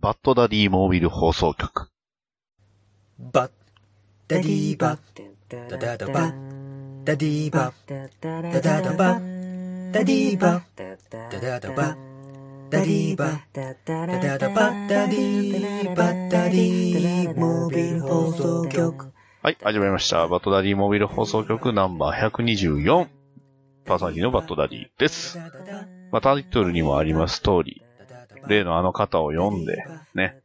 バッドダディモービル放送局。バッダディバダダダバダディバダダダバダディバダダダバダディバダダダバダディバダディモービル放送局はい、始まりました。バッドダディモービル放送局ナンバー124。パーソナリティのバッドダディです。まあ、タイトルにもあります通り、例のあの方を呼んで、ね、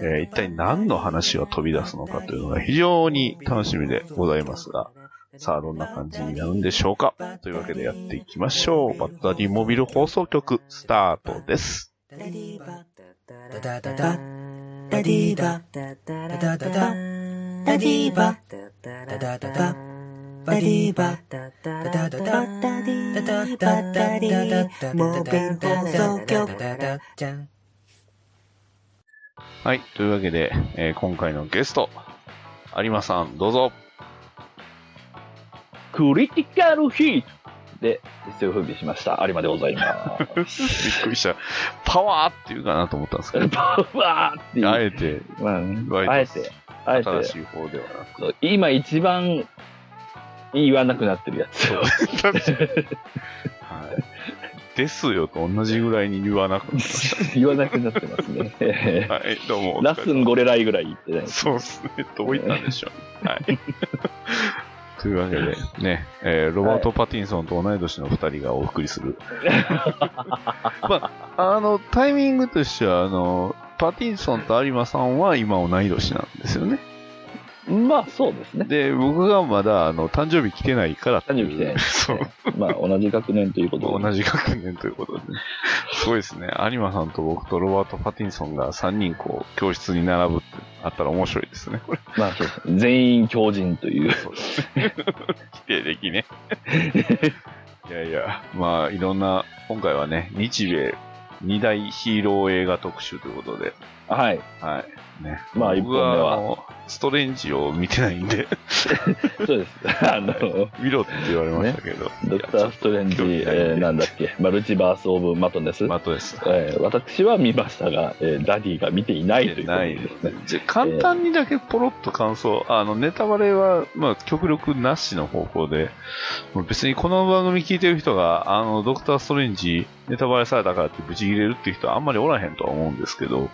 えー一体何の話が飛び出すのかというのが非常に楽しみでございますが、さあどんな感じになるんでしょうか？というわけでやっていきましょう。バッドダディモビル放送局スタートです。ダディバダダダダダディバダダダダダディバダダダダバディバッタリダッタダダッタィバダデッタータッ放送局はいというわけで、えー、今回のゲスト有馬さんどうぞクリティカルヒートで一世を風靡しました有馬でございますびっくりしたパワーっていうかなと思ったんですけどパワーってあえて、まあ、あえてあえて新しい方ではなく今一番言わなくなってるやつ。はい。ですよと同じぐらいに言わなくなりまし言わなくなってますね。た。はい、どうも。ラッスンゴレライぐらい言ってない。そうですね。どう言ったんでしょう。はい。というわけで、ね、えーロバート・パティンソンと同い年の二人がお送りする。まあ、あの、タイミングとしては、あの、パティンソンと有馬さんは今同い年なんですよね。まあ、そうですね。で、僕がまだ、あの、誕生日来てないからっていう誕生日来てない そう。まあ、同じ学年ということで。同じ学年ということで、すごいですね。有馬さんと僕とロバート・パティンソンが3人こう、教室に並ぶってあったら面白いですね。これ。まあ、そうですね。全員強人という。そうですね。否定的ね。いやいや、まあ、いろんな、今回はね、日米二大ヒーロー映画特集ということで、はい。はい。ね。まあ一僕本目はストレンジを見てないんで、そうです。あの、見ろって言われましたけど。ドクター・ストレンジ、えーなんだっけ、マルチバース・オブ・マトネス。マットです。えー私は見ましたが、えーダディが見ていないというですね。じゃ簡単にだけポロッと感想、あの、ネタバレは、まあ、極力なしの方向で、別にこの番組聞いてる人が、あの、ドクター・ストレンジ、ネタバレされたからってブチ切れるっていう人はあんまりおらへんとは思うんですけど、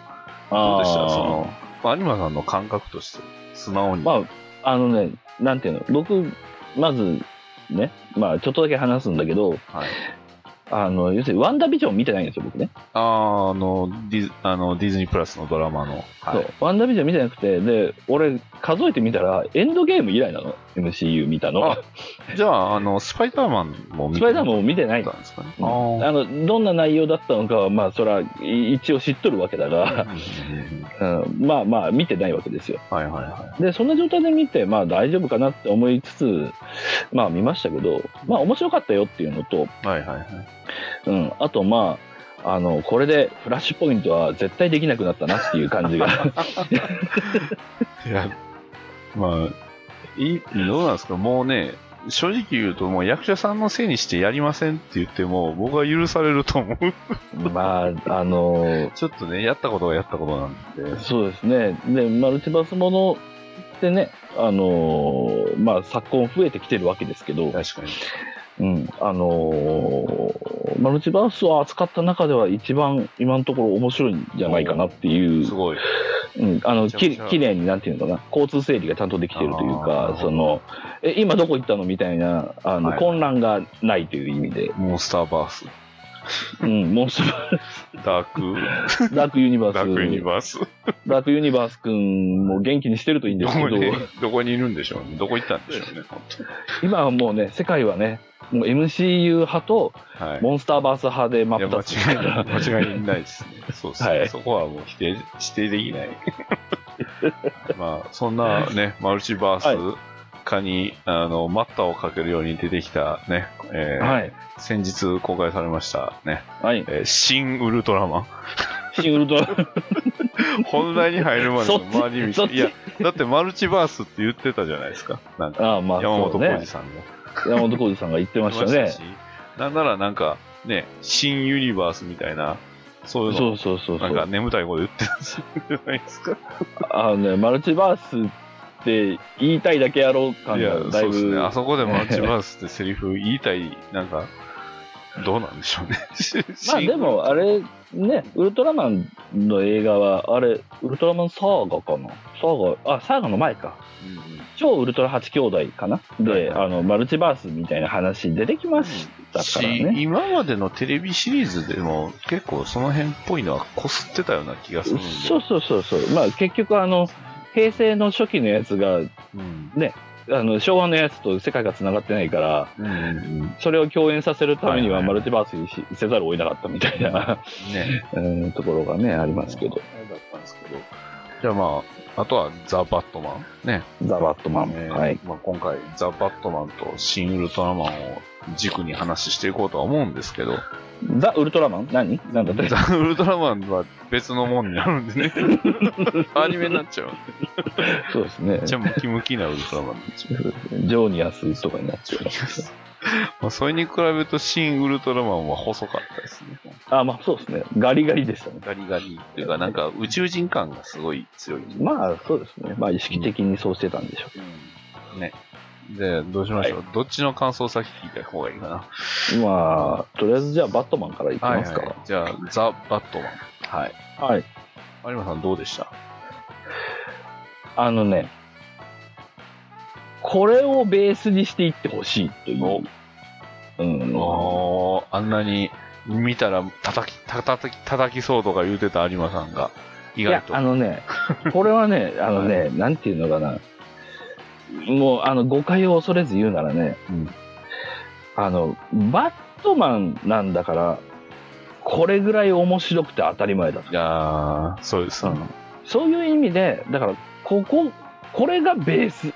どうでした？その、まあ、有馬さんの感覚として、素直に。まあ、あのね、なんていうの、僕、まず、ね、まあ、ちょっとだけ話すんだけど、はい。あの、要するに、ワンダービジョン見てないんですよ、僕ね。あーあの、ディズあの、ディズニープラスのドラマの。はそ。いうワンダービジョン見てなくて、で、俺、数えてみたら、エンドゲーム以来なの、MCU 見たのあ。じゃあ、あの、スパイダーマンも見スパイダーマンも見てないんですかね。うんあの、どんな内容だったのかは、まあ、そら、い一応知っとるわけだが、うん、まあまあ、見てないわけですよ。はいはいはで、そんな状態で見て、まあ大丈夫かなって思いつつ、まあ見ましたけど、まあ面白かったよっていうのと、い。はいはいはい。うん、あとまあ、あの、これでフラッシュポイントは絶対できなくなったなっていう感じが。いや、まあ、いい、どうなんですか？もうね、正直言うともう役者さんのせいにしてやりませんって言っても、僕は許されると思う。まあ、あの、ちょっとね、やったことがやったことなんで。そうですね。で、マルチバースものってね、あのまあ昨今増えてきてるわけですけど、確かに。うん、あのマルチバースを扱った中では一番今のところ面白いんじゃないかなっていう。すごい。うん、あのききれいになんていうのかな。交通整理がちゃんとできてるというかそのえ今どこ行ったのみたいなあの、はい。混乱がないという意味で、モンスターバース。うん、モンスタダーク、ーダークユニバースダークユニバース。ダークユニバースくんも元気にしてるといいんですけどどこに、どこにいるんでしょうね。どこ行ったんでしょうね。本今はもうね世界はねもう MCU 派と。モンスターバース派で真っ二つですから違いない。間違いないですね。そうですね。はいそこはもう否定、否定できない。まあ、そんなね、マルチバース化に、あの、待ったをかけるように出てきたね、えーはい先日公開されましたね、はいえー新ウルトラマン。シングルトラ 本題に入るまでの回り道。いや、だってマルチバースって言ってたじゃないですか。なんか、ああまあ山本浩二さんが。山本浩二さんが言ってましたねしなんならなんか、ね、新ユニバースみたいな、そういうの。そうそうそうそなんかう。眠たいこと言ってるんじゃないですか。あのね、マルチバースって言いたいだけやろう感いや、がだいぶ。そうですね。あそこでマルチバースってセリフ言いたい、なんか、どうなんでしょうね。まあでも、あれ、ね、ウルトラマンの映画は、あれ、ウルトラマンサーガかな？サーガ、あ、サーガの前か。う超ウルトラ8兄弟かな？で、はいはいあの、マルチバースみたいな話出てきましたからし、ね。今までのテレビシリーズでも結構その辺っぽいのはこすってたような気がするんで。そうそうそうそう。まあ結局あの、平成の初期のやつが、うん。あの、昭和のやつと世界が繋がってないから、うんうんうん。それを共演させるためにはマルチバースにしせざるを得なかったみたいな、ね。うん、ところがね、ありますけど。だったんですけど。じゃあまあ、あとはザ・バットマン。ね。ザ・バットマン。えーはい。まあ、今回、ザ・バットマンと新ウルトラマンを軸に話していこうとは思うんですけど、ザ・ウルトラマン？何？なんだってザ・ウルトラマンは別のもんになるんでね。アニメになっちゃう。そうですねめっ。ちゃムキムキなウルトラマンになっちゃう。ジョーニアスとかになっちゃう。まあ、それに比べると新ウルトラマンは細かったですね。あ、まあそうですね。ガリガリでしたね。ガリガリっていうか、なんか宇宙人感がすごい強い。まあそうですね。まあ意識的にそうしてたんでしょうん。ね。で、どうしましょう？どっちの感想を先聞いた方がいいかな。う。まあ、とりあえずじゃあバットマンからいきますか。じゃあ、ザ・バットマン。はい。はい。有馬さんどうでした？あのね、これをベースにしていってほしいという。うん。あんなに見たら叩き、叩き、叩きそうとか言うてた有馬さんが、意いや外、と。あのね、これはね、あのね、なんていうのかな。もう、あの、誤解を恐れず言うならね、うんあの、バットマンなんだから、これぐらい面白くて当たり前だと。いやー、そうです。うん。そういう意味で、だから、ここ、これがベース。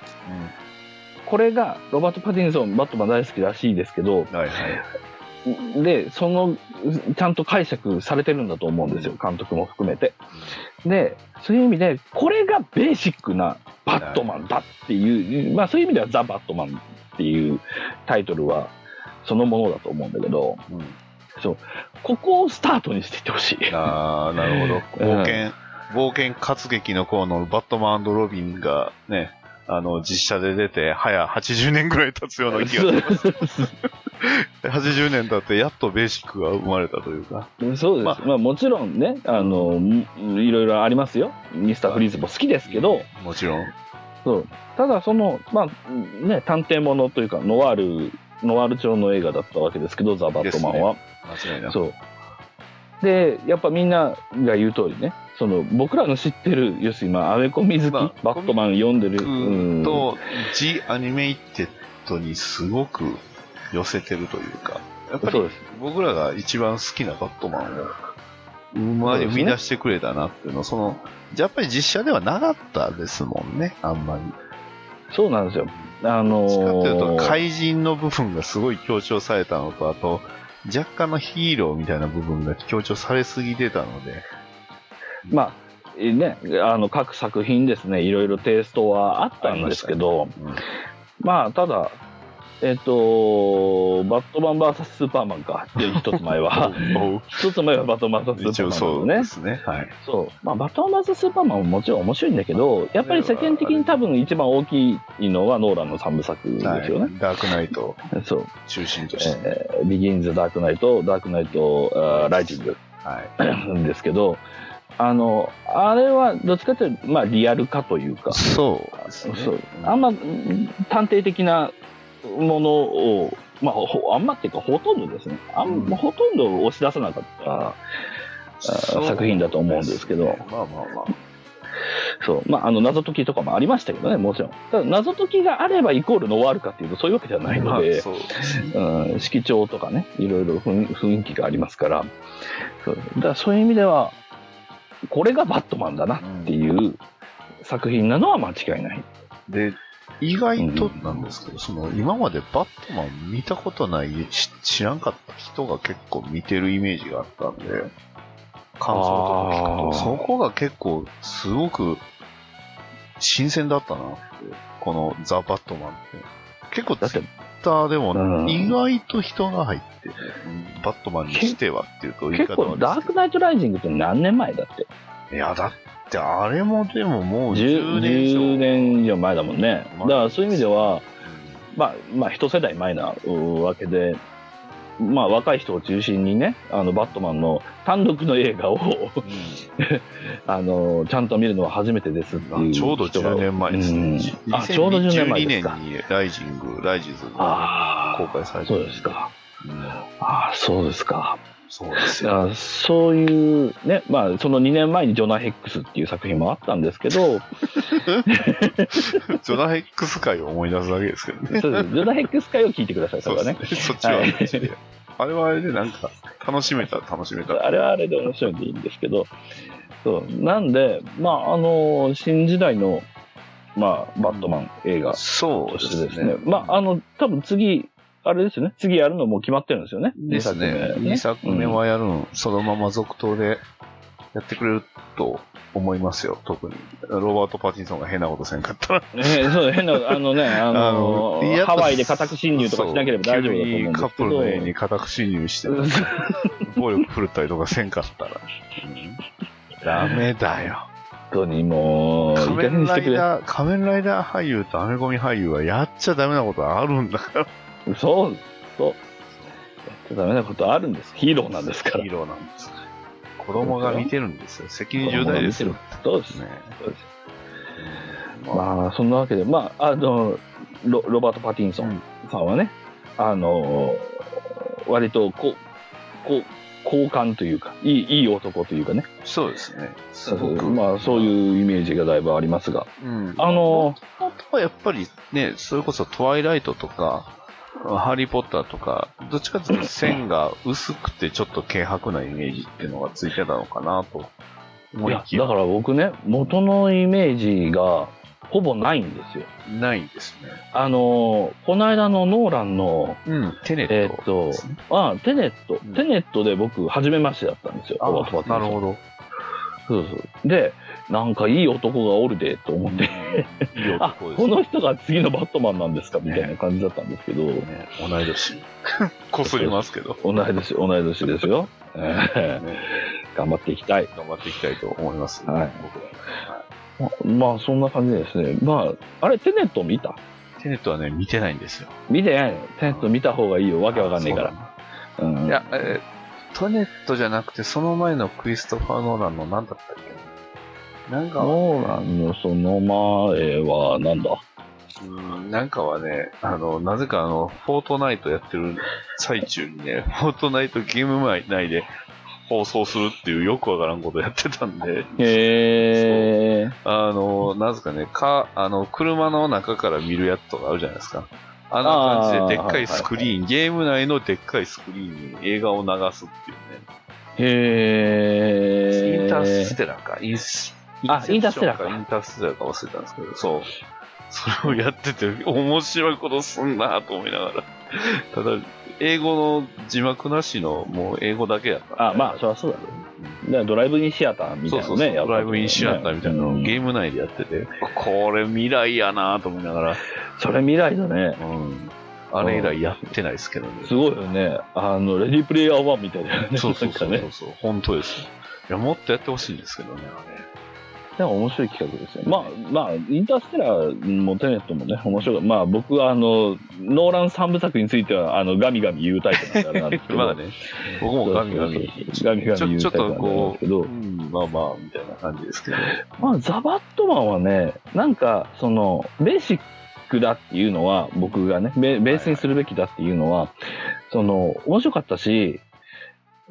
これが、ロバート・パティンソン、バットマン大好きらしいですけど、はいはい。で、その、ちゃんと解釈されてるんだと思うんですよ、監督も含めて。で、そういう意味で、これがベーシックなバットマンだっていう、まあそういう意味ではザ・バットマンっていうタイトルはそのものだと思うんだけど、うんここをスタートにしていってほしい。あー、なるほど。冒険、冒険活劇の頃のバットマンロビンがね、あの、実写で出て、早80年ぐらい経つような気がします。80 年経って、やっとベーシックが生まれたというか。そうです。ままあ、もちろんね、あの、いろいろありますよ。ミスターフリーズも好きですけど、もちろん。そう。ただその、まあ、ね、探偵ものというか、ノワール、ノワール調の映画だったわけですけど、ザ・バットマンは。間違いなく。そう。で、やっぱみんなが言う通りね、その、僕らの知ってる、要するに、まあ、アメコミ好き、まあバットマン読んでる、うんと、ジ・アニメイテッドにすごく寄せてるというか、やっぱり。僕らが一番好きなバットマンを、うまい生み出してくれたなっていうの、その、やっぱり実写ではなかったですもんね、あんまり。そうなんですよ。あのどっちかっていうと、ー、怪人の部分がすごい強調されたのと、あと、若干のヒーローみたいな部分が強調されすぎてたので、まあ、えね、あの、各作品ですね、いろいろテイストはあったんですけど、うんまあ、ただ、えっ、と、バットマン VS スーパーマンか、っていう一つ前は、一つ前はバットマン VS スーパーマンそうでね。すね。はい。そう。まあ、バットマン VS スーパーマンももちろん面白いんだけど、やっぱり世間的に多分一番大きいのはノーランの三部作ですよね。はいダークナイトをそう。中心として。えービギンズ・ダークナイト、ダークナイト、ライジングはい。ですけど、あの、あれはどっちかというと、まあ、リアル化というか、そうですね。そう。あんまうん探偵的なものを、まあ、ほあんまっていうか、ほとんどですね、あんうん。ほとんど押し出さなかったそう。作品だと思うんですけど。ねまあまあまあ。そう、まあ、あの謎解きとかもありましたけどね、もちろん。ただ、謎解きがあればイコールノワールかっていうと、そういうわけではないので、うですね。うん、色調とかね、いろいろ雰雰囲気がありますから、そう。だからそういう意味では、これがバットマンだなっていう作品なのは間違いない。で、意外となんですけど、その、今までバットマン見たことない、し知らんかった人が結構見てるイメージがあったんで、感想とか聞くと、そこが結構、すごく、新鮮だったなって、このザ・バットマンって。結構だって、ターでもうん。意外と人が入ってね、バットマンにしてはっていうと言い結構ダークナイトライジングって何年前だって？いや、だってあれもでももう 10, 10年以上。10年以上前だもんね。だまあからそういう意味では、まあ、まあ、一世代前なうわけで、まあ、若い人を中心にね、あの、バットマンの単独の映画を、あの、ちゃんと見るのは初めてですっていうあちょうど人が10年前ですうんね。あ、ちょうど10年前2012ですか。年にライジング、ライジズが公開されてそうですか。うんああ、そうですか。そうですよ。あそういうね、まあ、その2年前にジョナ・ヘックスっていう作品もあったんですけど、ジョナヘックス界を思い出すだけですけどね。そうですジョナ・ヘックス会を聞いてください、それはね。そっちはそっちで。あれはあれでなんか、楽しめたら楽しめた。あれはあれで面白いんでいいんですけど、そうなんで、まあ、あの、新時代の、まあ、バットマン映画そうでとしてですね。まあ、あの、多分次、あれですよね、次やるのもう決まってるんですよね。ですね。2 2作目はやるん、そのまま続投でやってくれると思いますよ、特に。ロバート・パティンソンが変なことせんかったら。えーそう、変な、あのね、あのあのやっぱハワイで家宅侵入とかしなければ大丈夫だと思うんですけカップルの家に家宅侵入して、暴力振るったりとかせんかったら。ダメだよ。本当にもう、仮面。ライダー、仮面ライダー俳優とアメコミ俳優はやっちゃダメなことあるんだから。そう、そう。やっちゃダメなことあるんです。ヒーローなんですからヒ。ーローなんです。子供が見てるんですよ。責任重大ですよ。そうです。ね。そうですうんまあまあ、そんなわけで、まあ、あの、ロロバート・パティンソンさんはね、あの、割と、こう、こう、好感というか、いい、いい男というかね、そうですね。すごく。まあ、そういうイメージがだいぶありますが、うん。あの、あとはやっぱりね、それこそトワイライトとか、ハリー・ポッターとか、どっちかというと線が薄くてちょっと軽薄なイメージっていうのがついてたのかなと思いきやだから僕ね、元のイメージが、ほぼないんですよ。ないんですね。あの、この間のノーランの、うん。テネット、えーあテネット、うんテネットで僕、初めましてだったんですよ、あなるほど。そうそう。で、なんかいい男がおるで、と思って、いいあ、男ですこの人が次のバットマンなんですか、みたいな感じだったんですけど、ね、同い年。こすりますけど。同い年、同い年ですよ。頑張っていきたい。頑張っていきたいと思います。はい僕はままあ、そんな感じでですね。まあ、あれ、テネット見た？テネットはね、見てないんですよ。見てないの？テネット見た方がいいよ。わけわかんないから。うんいや、えートネットじゃなくて、その前のクリストファー・ノーランの何だったっけ？なんか、ノーランのその前は、なんだ？うんなんかはね、あの、なぜかあの、フォートナイトやってる最中にね、フォートナイトゲーム内で放送するっていうよくわからんことやってたんで、へえ。あの、なぜかね、か、あの、車の中から見るやつとかあるじゃないですか。あんな感じで、でっかいスクリーン、ゲーム内のでっかいスクリーンに映画を流すっていうね。へえ。インターステラーか。インスあインターステラーかインターステラーか忘れたんですけど、そう。それをやってて、面白いことすんなと思いながら。ただ、英語の字幕なしの、もう英語だけやったあ、まあ、そりゃそうだね。だからドライブインシアターみたいなのね、そうそうそう、ドライブインシアターみたいなのをうんゲーム内でやってて、これ未来やなと思いながら、それ未来だね。うん。あれ以来やってないですけどね。すごいよね。あの、レディープレイヤー1みたいなね。そうそうそう。そう本当です。いや、もっとやってほしいんですけどね、でも面白い企画ですね。まあ、まあ、インターステラーもテネットもね、面白い。まあ、僕は、あの、ノーラン三部作については、ああの、ガミガミ言うタイプなんで あれなんですけど。まだね、僕もガミガミ。ガミガミちょちょっと言うタイプなんであれなんですけどまあまあ、みたいな感じですけど。まあ、ザ・バットマンはね、なんか、その、ベーシックだっていうのは、僕がね、ベベースにするべきだっていうのは、その、面白かったし、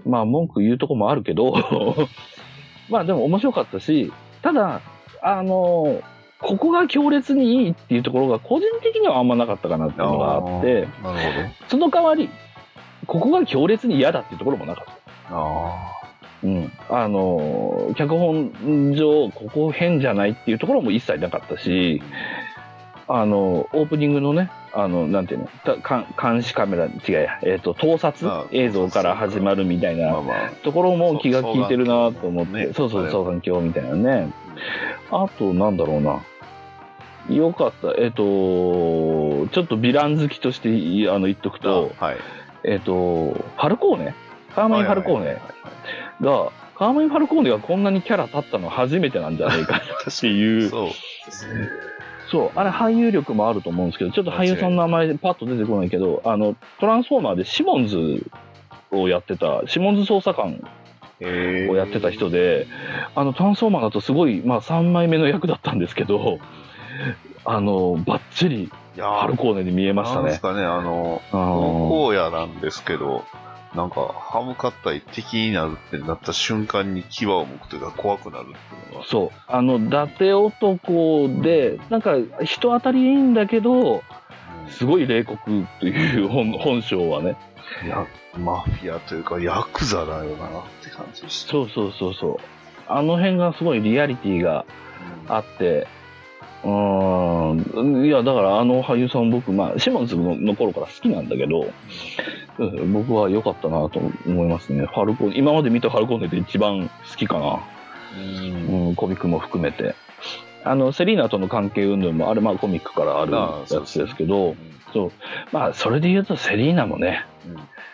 まあ、文句言うとこもあるけど、まあ、でも面白かったし、ただ、あの、ここが強烈にいいっていうところが、個人的にはあんまなかったかなっていうのがあって。その代わり、ここが強烈に嫌だっていうところもなかった。あうん、あの脚本上ここ変じゃないっていうところも一切なかったしあのオープニングのねあのなんていうのたか監視カメラ違うや、えー、と盗撮？あ映像から始まるみたいなまあ。ところも気が利いてるなと思って、ねそうそうあれ双眼鏡みたいなねあとなんだろうなよかった。えっ、と、ちょっとヴィラン好きとしていあの言っとくと、はい。えっ、と、ファルコーネカーマイン・ファルコーネが、カーマイン・ファルコーネがこんなにキャラ立ったの初めてなんじゃないかっていう。そうですね。そう、あれ俳優力もあると思うんですけど、ちょっと俳優さんの名前パッと出てこないけど、あの、トランスフォーマーでシモンズをやってた、シモンズ捜査官えをやってた人で、あの、トランスフォーマーだとすごい、まあ3枚目の役だったんですけど、あの、バッチリいやファルコーネに見えましたねです。かね、あの、あの荒野なんですけど、なんか、歯向かったり敵になるってなった瞬間に牙を向くというか怖くなるっていうのが。そう。あの、伊達男で、なんか人当たりいいんだけど、すごい冷酷という本本性はね。いや、マフィアというか、ヤクザだよなって感じでした。そうそうそうそう。あの辺がすごいリアリティがあって、うーん、いや、だからあの俳優さん僕、まあ、シモンズのの頃から好きなんだけど、うん僕は良かったなと思いますね。ファルコン、今まで見たファルコンネで一番好きかな。うんうん、コミックも含めて。あの、セリーナとの関係運動も、あれまあコミックからあるやつですけど、そう。まあ、それで言うとセリーナもね、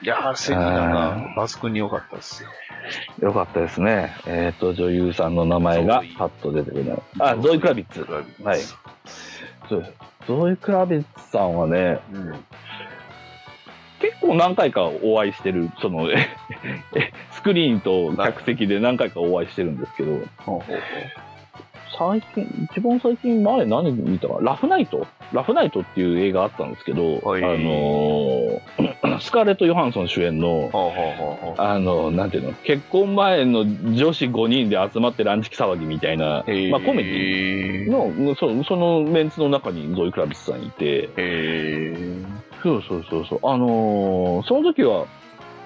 いやー、セリーナが抜群に良かったですよ。良かったですね。えっ、と、女優さんの名前がパッと出てくる。あ、ゾイ・クラビッツ。はいそうゾイ・クラビッツさんはね、うん。結構何回かお会いしてる、その、ええスクリーンと客席で何回かお会いしてるんですけど、最近、一番最近前何見たかラフナイト？ラフナイトっていう映画あったんですけど、はい。あのー スカーレット・ヨハンソン主演の、ほうほうほうほうあの、なんていうの、結婚前の女子5人で集まってランチ騒ぎみたいな、まあコメディィの、そそのメンツの中にゾイ・クラビッツさんいて、そうそうそうそう、あのーその時は、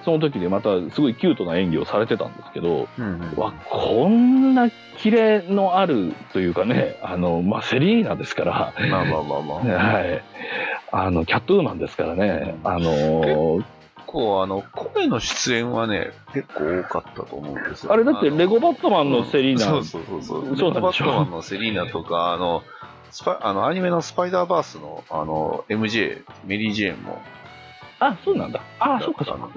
その時でまたすごいキュートな演技をされてたんですけど、うんわ、こんなキレのあるというかね、あの、まあ、セリーナですから、まあまあまあまあ。ね はい。あの、キャットウーマンですからね、あのー結構、あの、声の出演はね、結構多かったと思うんですよ。あれだってのレゴバットマンのセリーナ、うんそうそうそうそう。レゴバットマンのセリーナとか、あの、スパあのアニメのスパイダーバースの、あの、MJ、メリー・ジェーンも。あ、そうなんだ。あ、そうかそうか。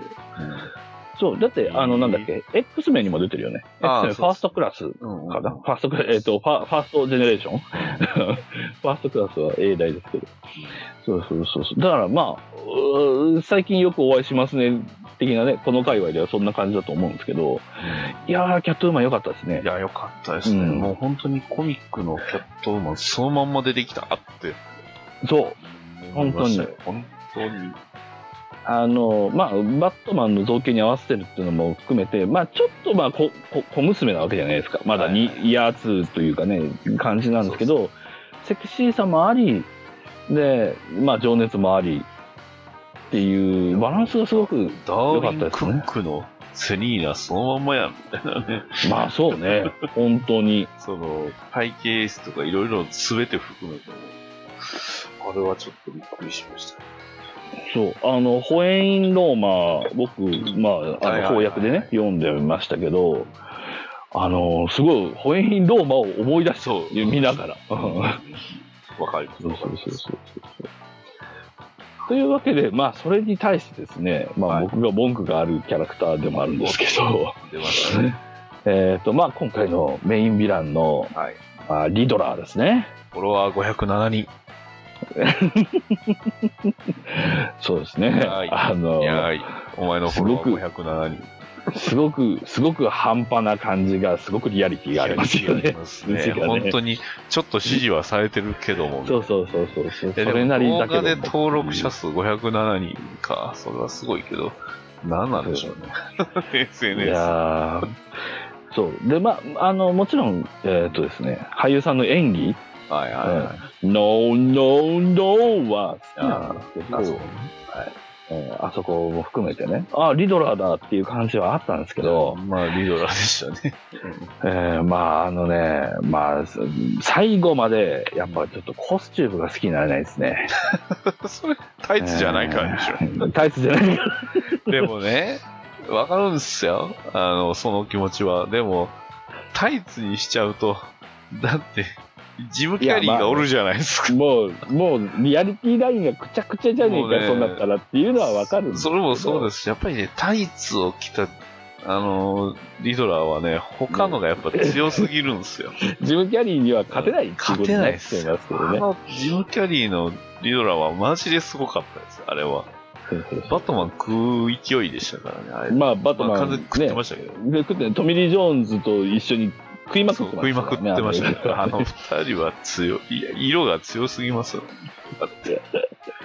そう、だって、あの、なんだっけ、X メンにも出てるよね。あ X メンファーストクラスうん。うんかな、ファーストクラス、えっ、とファ、ファーストジェネレーション？ファーストクラスは 英題ですけど。そうそうそうそう。だからまあ、最近よくお会いしますね、的なね、この界隈ではそんな感じだと思うんですけど、いやー、キャットウーマン良かったですねい。や、よかったですね。うんもう本当にコミックのキャットウーマン、そのまんま出てきたって。そう。本当に本当に。あの、まあ、バットマンの造形に合わせてるっていうのも含めて、まあ、ちょっとまあ、こ、こ小娘なわけじゃないですか。まだに、はいイヤー2というかね、感じなんですけど、セクシーさもあり、で、まあ、情熱もあり、っていう、バランスがすごく、ダーウィン・よかったですねクックのセリーナそのまんまやん、みたいなね。まあ、そうね、本当に。その、背景図とかいろいろ全て含めても、あれはちょっとびっくりしました。そう、あの、ホエイン・ローマ、僕、まあ、あの、翻訳でね、読んでましたけど、あの、すごい、ホエイン・ローマを思い出して、そう見ながら。わかります。そうそうそうそうそう。というわけで、まあ、それに対してですね、まあ、はい僕が文句があるキャラクターでもあるんですけど、出ましたね。えっと、まあ、今回のメインヴィランの、はい。まあ、リドラーですね。フォロワー507人。そうですね。はいあのい、やーいお前のフォロワー507人。すごく、すごく半端な感じが、すごくリアリティがありますよね。ね。本当に、ちょっと指示はされてるけども。そうそうそうそうそう。それなり動だけどで登録者数507人か。それはすごいけど、何なんでしょうね。い SNS。やーそう。で、まあ、あの、もちろん、えっ、とですね、俳優さんの演技、はいはいはい。No, no, no は好きなんですけど、あそうえーあそこも含めてね、あ、リドラーだっていう感じはあったんですけど、まあ、リドラーでしたね。えーまあ、あのね、まあ、す最後まで、やっぱちょっとコスチュームが好きになれないですね。それ、タイツじゃないからでしょ。えータイツじゃないから。でもね、わかるんですよ。あの、その気持ちは。でも、タイツにしちゃうと、だって、ジム・キャリーがおるじゃないですか。もう、もう、リアリティラインがくちゃくちゃじゃねえか、ねそうなったらっていうのはわかるそれもそうですし、やっぱりね、タイツを着た、あの、リドラーはね、他のがやっぱ強すぎるんですよ。ジム・キャリーには勝てないってなってますけあどね。の、ジム・キャリーのリドラーはマジですごかったです、あれは。バットマン食う勢いでしたからね、あれ。うまあ、バットマン、まあ完全に食ってましたけど。ね、食ってトミリー・ジョーンズと一緒に食いまくって食いまくってましたね。あのね二人は強い。色が強すぎますよ。だって。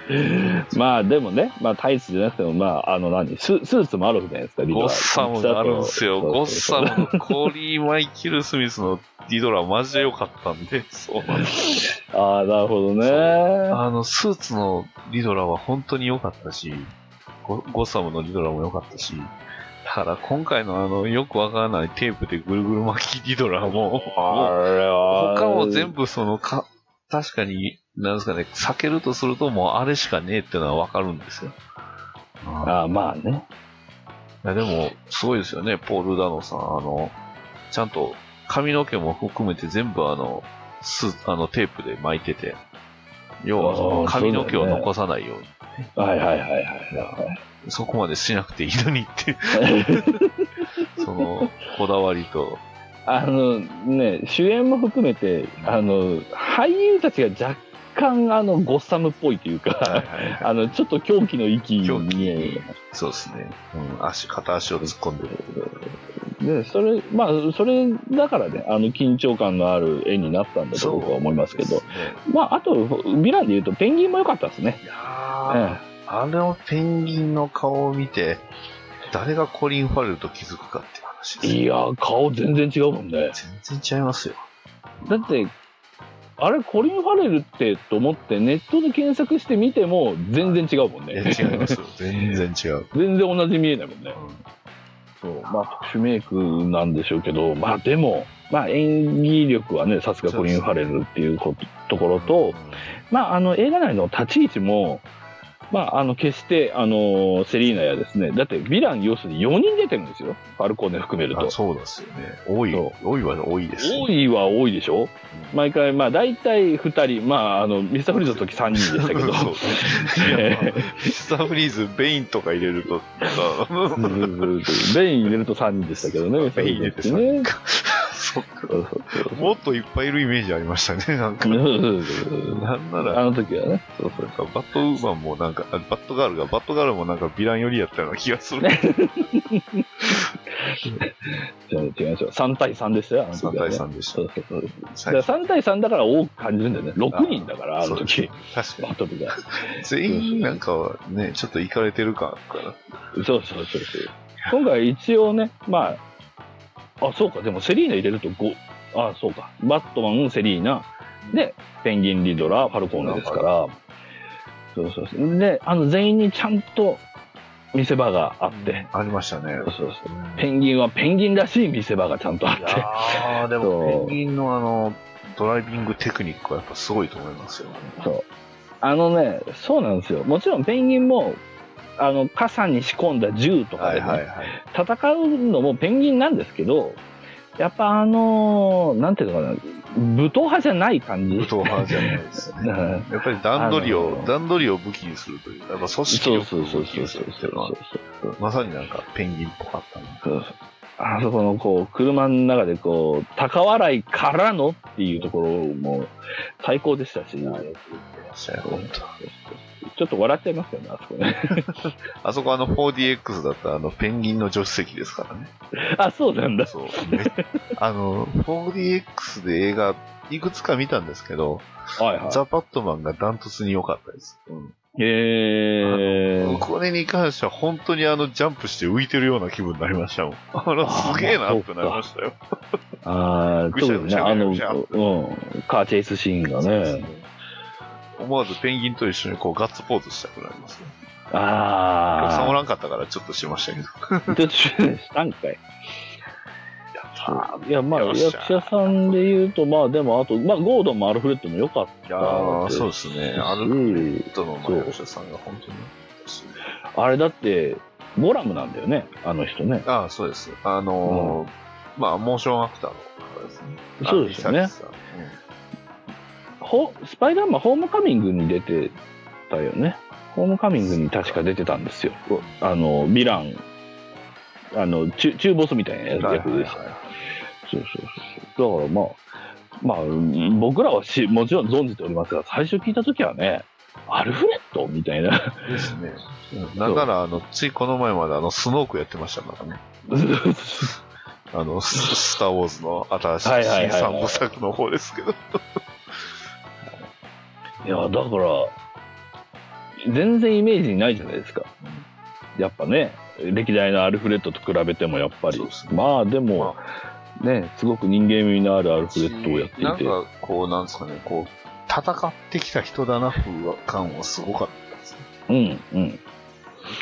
まあでもね、まあタイツじゃなくても、まあ、あの何、ススーツもあるじゃないですか、リドラーゴッサムがあるんですよ。ゴッサムのコーリー・マイケル・スミスのリドラーマジで良かったんで、そうなんです。ああ、なるほどね。あの、スーツのリドラーは本当に良かったし、ゴゴッサムのリドラーも良かったし、だから今回のあの、よくわからないテープでぐるぐる巻きリドラーも、他も全部そのか、確かに、なんですかね、避けるとするともうあれしかねえっていうのはわかるんですよ。あああ、まあね。いやでも、すごいですよね、ポール・ダノさん。あの、ちゃんと髪の毛も含めて全部あの、スあのテープで巻いてて、要はその髪の毛を残さないように。はいはいはいはいはい。そこまでしなくていいのにって、その、こだわりと。あのね、主演も含めて、あの、俳優たちが若干、あの、ゴッサムっぽいというか、はいはいはいあの、ちょっと狂気の息に、そうですね。うん、足、片足を突っ込んでる。で、それ、まあ、それだからね、あの、緊張感のある絵になったんだと僕は思いますけど、ねまあ、あと、ヴィランで言うと、ペンギンも良かったですね。いやー、あのペンギンの顔を見て、誰がコリン・ファレルと気づくかっていう話ですよ。いやー、顔全然違うもんね。全然違いますよ。だって、あれ、コリン・ファレルってと思って、ネットで検索してみても、全然違うもんね。違いますよ。全然違う。全然同じ見えないもんね。そう。まあ、特殊メイクなんでしょうけど、まあでも、まあ演技力はね、さすがコリン・ファレルっていうことところと、まああの映画内の立ち位置も、まああの決して、あの、セリーナやですね、だってヴィラン要するに4人出てるんですよ。ファルコーネ含めると。あそうですよね。多い、そ多いは多いです、多いは多いでしょ？毎回、まあ大体2人、まああの、ミスターフリーズの時3人でしたけど、ミスターフリーズ、ベインとか入れると、ベイン入れると3人でしたけどね、ベイン入れてそうですね。そっか もっといっぱいいるイメージありましたね、なんか。なんなら、あの時はね。そうそうバットウーマンもなんか、あバットガールが、バットガールもなんかヴィラン寄りやったような気がする。違う違いますよ。3対3でしたよ、あの時3は、ね。対3でしたそ。うそうそう。だから最初3対3だから多く感じるんだよね。6人だから、あの時。確かに。バトルが。全員なんかはね、ちょっと行かれてる感から。そうそうそうそう。今回一応ね、まあ、あ、そうか、でもセリーナ入れると5、あ、そうか。バットマン、セリーナ、で、ペンギン、リドラー、ファルコーネですから、そうそうそう。で、あの、全員にちゃんと見せ場があって、ありましたね。そうそうそう。ペンギンはペンギンらしい見せ場がちゃんとあっいて。やー、でもペンギンのあの、ドライビングテクニックはやっぱすごいと思いますよ。そう。あのね、そうなんですよ。もちろんペンギンも、あの、傘に仕込んだ銃とかでね、はい。戦うのもペンギンなんですけど、やっぱあのーなんていうのかな、武闘派じゃない感じ。武闘派じゃないですね。う んやっぱり段取りを、あのー段取りを武器にするという、やっぱ組織をそうそう武器にすそうそうるっていうのは、そうまさになんかペンギンっぽかったあそこのこう、車の中でこう、高笑いからのっていうところも最高でしたし、ちょっと笑っちゃいますよね、あそこね。あそこあの 4DX だったらあのペンギンの助手席ですからね。あ、そうなんだ。そう。めあの、4DX で映画いくつか見たんですけど、はいはザ・バットマンがダントツに良かったです。うんい。へー。これに関しては本当にあのジャンプして浮いてるような気分になりましたもん。あの、すげえなってなりましたよ。ああ、ぐしゃぐしゃ特にね、あの、うん、カーチェイスシーンがね。思わずペンギンと一緒にこうガッツポーズしたくなりますね。お客さんおあらんかったからちょっとしましたけど。あ、ちょっとしたんかい。いや、まあ、役者さんで言うと、まあ、でも、あと、まあ、ゴードンもアルフレッドも良かった。そうですね。アルフレうんッドのまあ役者さんが本当に。あれだって、ゴラムなんだよね、あの人ね。ああ、そうです。あのーまあ、モーションアクターの方ですね。そうですよねホスパイダーマンホームカミングに出てたよね。ホームカミングに確か出てたんですよ。あの、ヴィラン、あの、中中ボスみたいな役はいはいです。そうそうそう。だからまあ、まあ、うん僕らはしもちろん存じておりますが、最初聞いたときはね、アルフレッドみたいな。ですね。なんなら、あの、ついこの前まであの、スノークやってましたからね。あの、ススター・ウォーズの新しいはいはいはいはい新三部作の方ですけど。いや、だから、全然イメージにないじゃないですか。やっぱね、歴代のアルフレッドと比べてもやっぱり。ねまあでも、ね、すごく人間味のあるアルフレッドをやっていて。なんか、こう、なんですかね、こう、戦ってきた人だな風感はすごかったですね。うん、うん。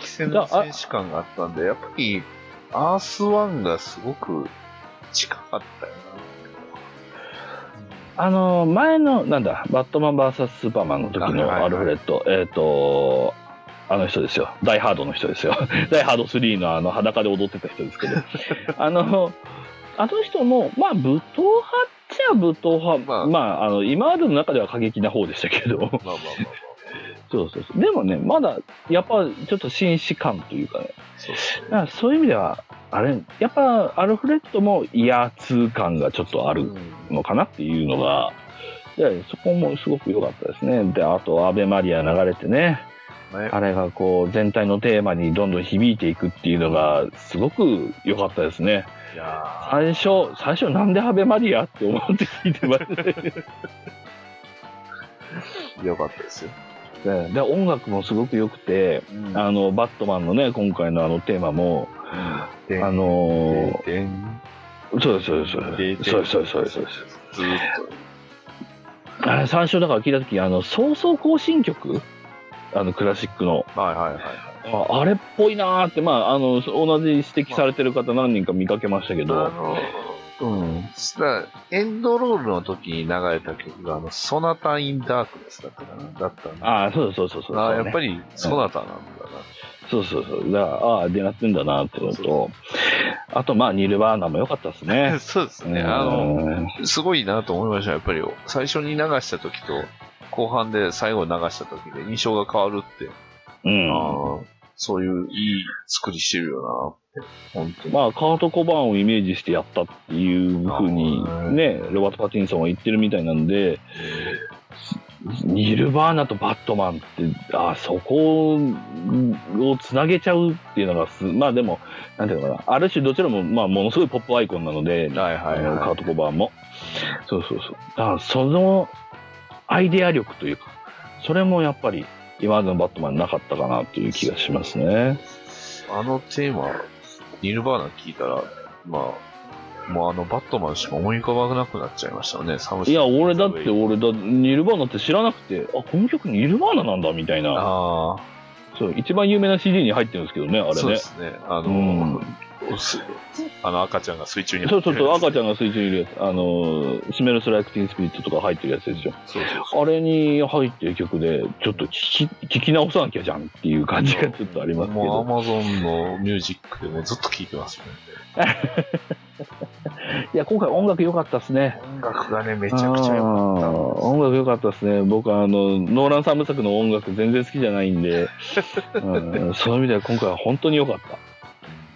歴戦の戦士感があったんで、やっぱり、アースワンがすごく近かったよあの、前の、なんだ、バットマン VS スーパーマンの時のはいはいはいアルフレッド、えっ、と、あの人ですよ。ダイハードの人ですよ。ダイハード3のあの裸で踊ってた人ですけど。あの、あの人も、まあ、武闘派っちゃ武闘派。まあまあ、あの、今までの中では過激な方でしたけど。まあまあまあ。そうそうそう。でもね、まだ、やっぱ、ちょっと紳士感というかね。そうからそういう意味では、あれ、やっぱ、アルフレッドも威圧感がちょっとあるうんのかなっていうのが、でそこもすごく良かったですね。で、あと、アベマリア流れてね、ねあれがこう、全体のテーマにどんどん響いていくっていうのが、すごく良かったですね。いや最初、最初なんでアベマリアって思って聞いてましたね。ー、よかったですよ。でで、音楽もすごく良くて、あの、バットマンのね、今回のあのテーマも、であのーそうです、そうです、そうでです。そうです、そうです、そうですあれ、最初だから聞いたとき、あの、早々行進曲？あの、クラシックの。と。はいはいはい。ああれっぽいなーって、まあ、あの、同じ指摘されてる方何人か見かけましたけあど、の、うん。したらエンドロールの時に流れた曲が、あの、ソナタ・イン・ダークネスだったかな。だったああ、そうそうそうそうあやっぱり。り、ソナタなんだな。そうそうそう。だああ、でやってんだなってのと、あと、まあ、ニルバーナも良かったですね。そうですね。あの、すごいなと思いました。やっぱり、最初に流した時と、後半で最後に流した時で印象が変わるって、うん。そういういい作りしてるよな。まあ、カート・コバーンをイメージしてやったっていうふうにね、ロバート・パティンソンは言ってるみたいなんで、ニルバーナとバットマンって、あそこをつなげちゃうっていうのがす、まあでも、なんていうのかな、ある種どちらも、まあ、ものすごいポップアイコンなので、はいはいはあのカート・コバーンも。そうそうそう。だからそのアイデア力というか、それもやっぱり今までのバットマンになかったかなという気がしますね。い。あのテーマ、ニルバーナ聞いたら、まあ、もうあのバットマンしか思い浮かばなくなっちゃいましたね。サムいや、俺だって、俺だ、ニルバーナって知らなくて、あ、この曲ニルバーナなんだみたいな。ああ、そう、一番有名な CD に入ってるんですけどね、あれね。そうですね。あの、うんすあの赤ちゃんが水中にそうそうそう、赤ちゃん。んが水中にいるやつ。あの、スメルスライクティンスピリットとか入ってるやつですよ。そうそうあれに入ってる曲で、ちょっと聞き、聞き直さなきゃじゃんっていう感じがちょっとありますけもうアど。マゾンのミュージックでもずっと聴いてますね。いや、今回音楽良かったですね。音楽がね、めちゃくちゃ良かあー音楽良かったですね。僕はあの、ノーラン三部作の音楽全然好きじゃないんで、うん、そういう意味では今回は本当に良かった。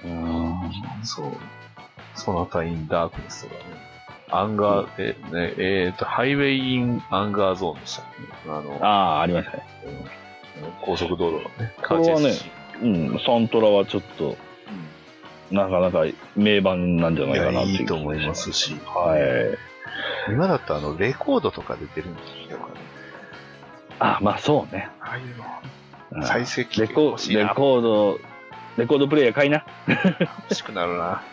うんった。そう。 Sonata in Darkness とかね。アンガー、え、ね、えーと、 Highway in Anger Zone でしたっけ？あの、ああ、ありましたね。高速道路のね、これはねカーチェイスシうん、サントラはちょっと、なかなか名盤なんじゃないかなっていういいと思いますし。はい。今だったらあの、レコードとか出てるんですよね。あ、まあそうね。ああいううんの、再生機レコ欲しいな。レコード、レコードプレイヤー買いな。欲しくなるな。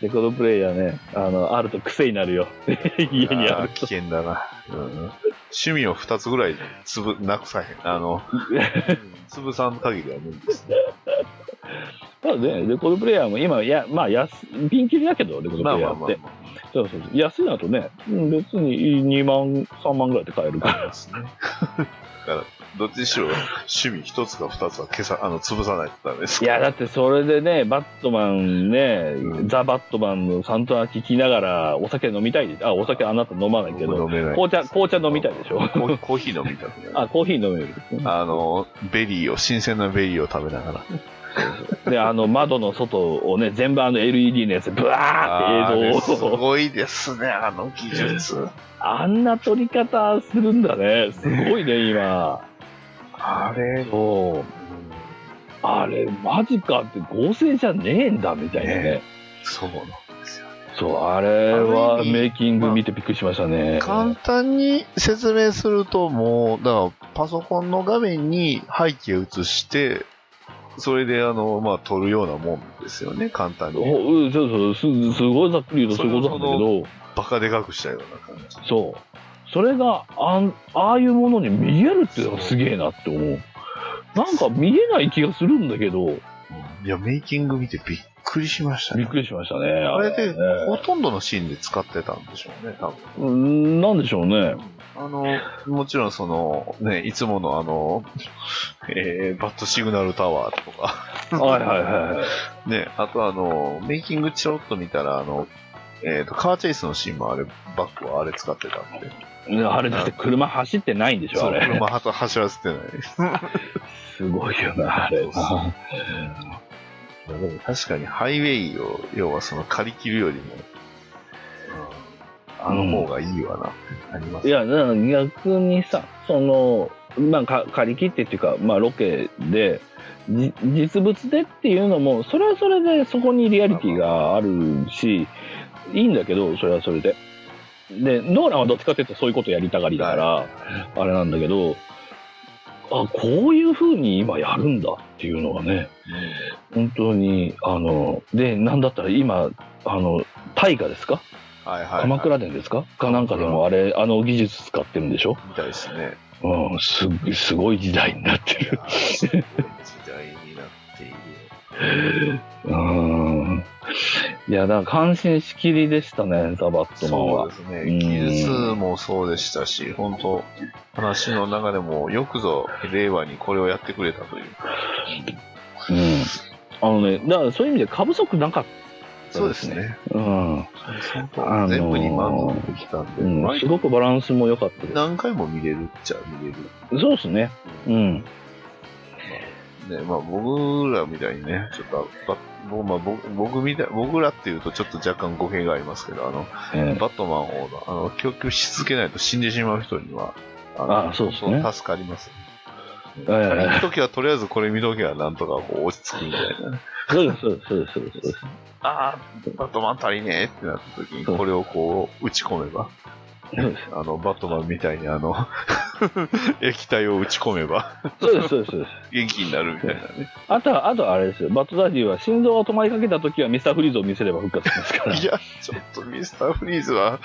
レコードプレイヤーね、あの、あると癖になるよ。家にあると。ー危険だな。うん趣味を二つぐらいつぶ、なくさへん。あの、つぶさん限りは無理ですね。ただね、レコードプレイヤーも今、いや、まあ安、ピンキリだけど、レコードプまあレイヤーって。まあまあまそうそうそう。安いのだとね、うん別に2万、3万ぐらいで買えるからり。ますね。から、どっちにしろ趣味一つか二つは消さ、あの、潰さないとダメですいや、だってそれでね、バットマンね、うんザ・バットマンのサントラ聞きながら、お酒飲みたいであ、お酒あなた飲まないけど、飲めない。紅茶、紅茶飲みたいでしょ？コーコーヒー飲みたくなる。あ、コーヒー飲める。あの、ベリーを、新鮮なベリーを食べながら。で、あの、窓の外をね、全部あの LED のやつ、ブワーって映像を。ごいですね、あの技術。あんな撮り方するんだね。すごいね、今。あれ、そう。あれ、マジかって合成じゃねえんだ、みたいなね。ねそうなんですよ。そう、あれはメイキング見てびっくりしましたね。簡単に説明すると、もう、だから、パソコンの画面に背景映して、それで、あの、まあ、撮るようなもんですよね、簡単に。おうんそうそうす、すごいざっくり言うとそういうことなんだけど、バカでかくしたような感じ。そう。それがあん、ああいうものに見えるっていうのがすげえなって思う。なんか見えない気がするんだけど、いや、メイキング見てびっくりしましたね。びっくりしましたね。あれで、ねほとんどのシーンで使ってたんでしょうね、多分。うんなんでしょうね。あの、もちろんその、ね、いつものあの、えー、バットシグナルタワーとか、はいはいはい。ね、あとあの、メイキングちょろっと見たら、あの、えっ、と、カーチェイスのシーンもあれ、バックはあれ使ってたんで。ねあれだって車走ってないんでしょ、そう、あれ。車走らせてないです。すごいよな、あれ。でも確かにハイウェイを、要はその借り切るよりも、うん、あの方がいいわなってあります。いや、だから逆にさ、その、まあ、か借り切ってっていうか、まあ、ロケで、じ実物でっていうのも、それはそれでそこにリアリティがあるし、いいんだけど、それはそれで。で、ノーランはどっちかっていうとそういうことやりたがりだから、あれなんだけど、あ、こういう風に今やるんだっていうのがね、本当に、あの、で、なんだったら今、あの、大河ですか？はいはい、はい。鎌倉殿ですか？かなんかでもあれ、あの技術使ってるんでしょ？みたいですね。うん、す、すごい時代になってる。時代になっている。うん。いや、だから感心しきりでしたね、ザ・バットマンそうはで。すね。うん技術もそうでしたし、本当話の中でもよくぞ令和にこれをやってくれたという。うん。あのね、だからそういう意味で過不足なかっそうですね。た。うん。全部に満足できたんで、うん、すごくバランスも良かったで何回も見れるっちゃ見れる。す。そうですね。うん。ね、まあ僕らみたいにね、ちょっと、ば僕まあ、僕僕みたい、僕らっていうとちょっと若干語弊がありますけど、あの、えバットマンをあの供給し続けないと死んでしまう人には、あのあそうですね助かります。ええ見ときはとりあえずこれ見ときはなんとかこう落ち着くみたいな。えそうです、そうです、そうです。ああ、バットマン足りねえってなった時にそうこれをこう打ち込めば、あの、バットマンみたいにあの、液体を打ち込めばそうです、そうです。そうです元気になるみたいなね。あとは、あとはあれですよ。バットダディは心臓が止まりかけた時はミスターフリーズを見せれば復活しますから。いや、ちょっとミスターフリーズは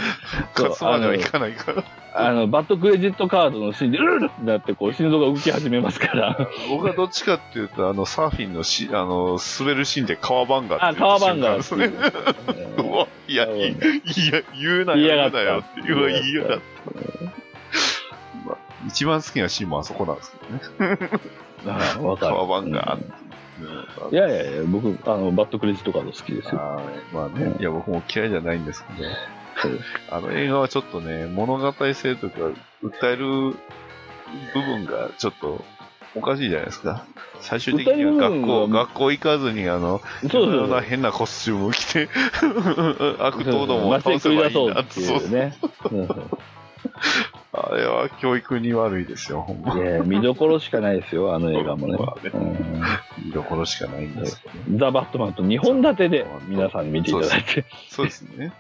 復活まではいかないから。あの、バットクレジットカードのシーンで、うるるってなって、こう、心臓が動き始めますから。僕はどっちかっていうと、あの、サーフィンのし、あの、滑るシーンで川バンガーあ、ン瞬間ガーですね。いや、いや、言うなよ、言うなよって。うわ、言いやがっったまあ一番好きなシーンもあそこなんですけどね。た。わかる。川バンガーっていやいやいや、僕、あの、バットクレジットカード好きですよ。あーまあね、いや、僕も嫌いじゃないんですけど、あの映画はちょっとね、物語性とか、訴える部分がちょっとおかしいじゃないですか。最終的には学校、学校行かずに、あの、そうそうそう。な変なコスチュームを着て、悪党どもを街倒せばいいなって、そう っていうね。うん あれは教育に悪いですよ、ほんま。いや見どころしかないですよ、あの映画もね。見どころしかないんですけど、ね。ザ・バットマンと2本立てで皆さん見ていただいて。そうですね。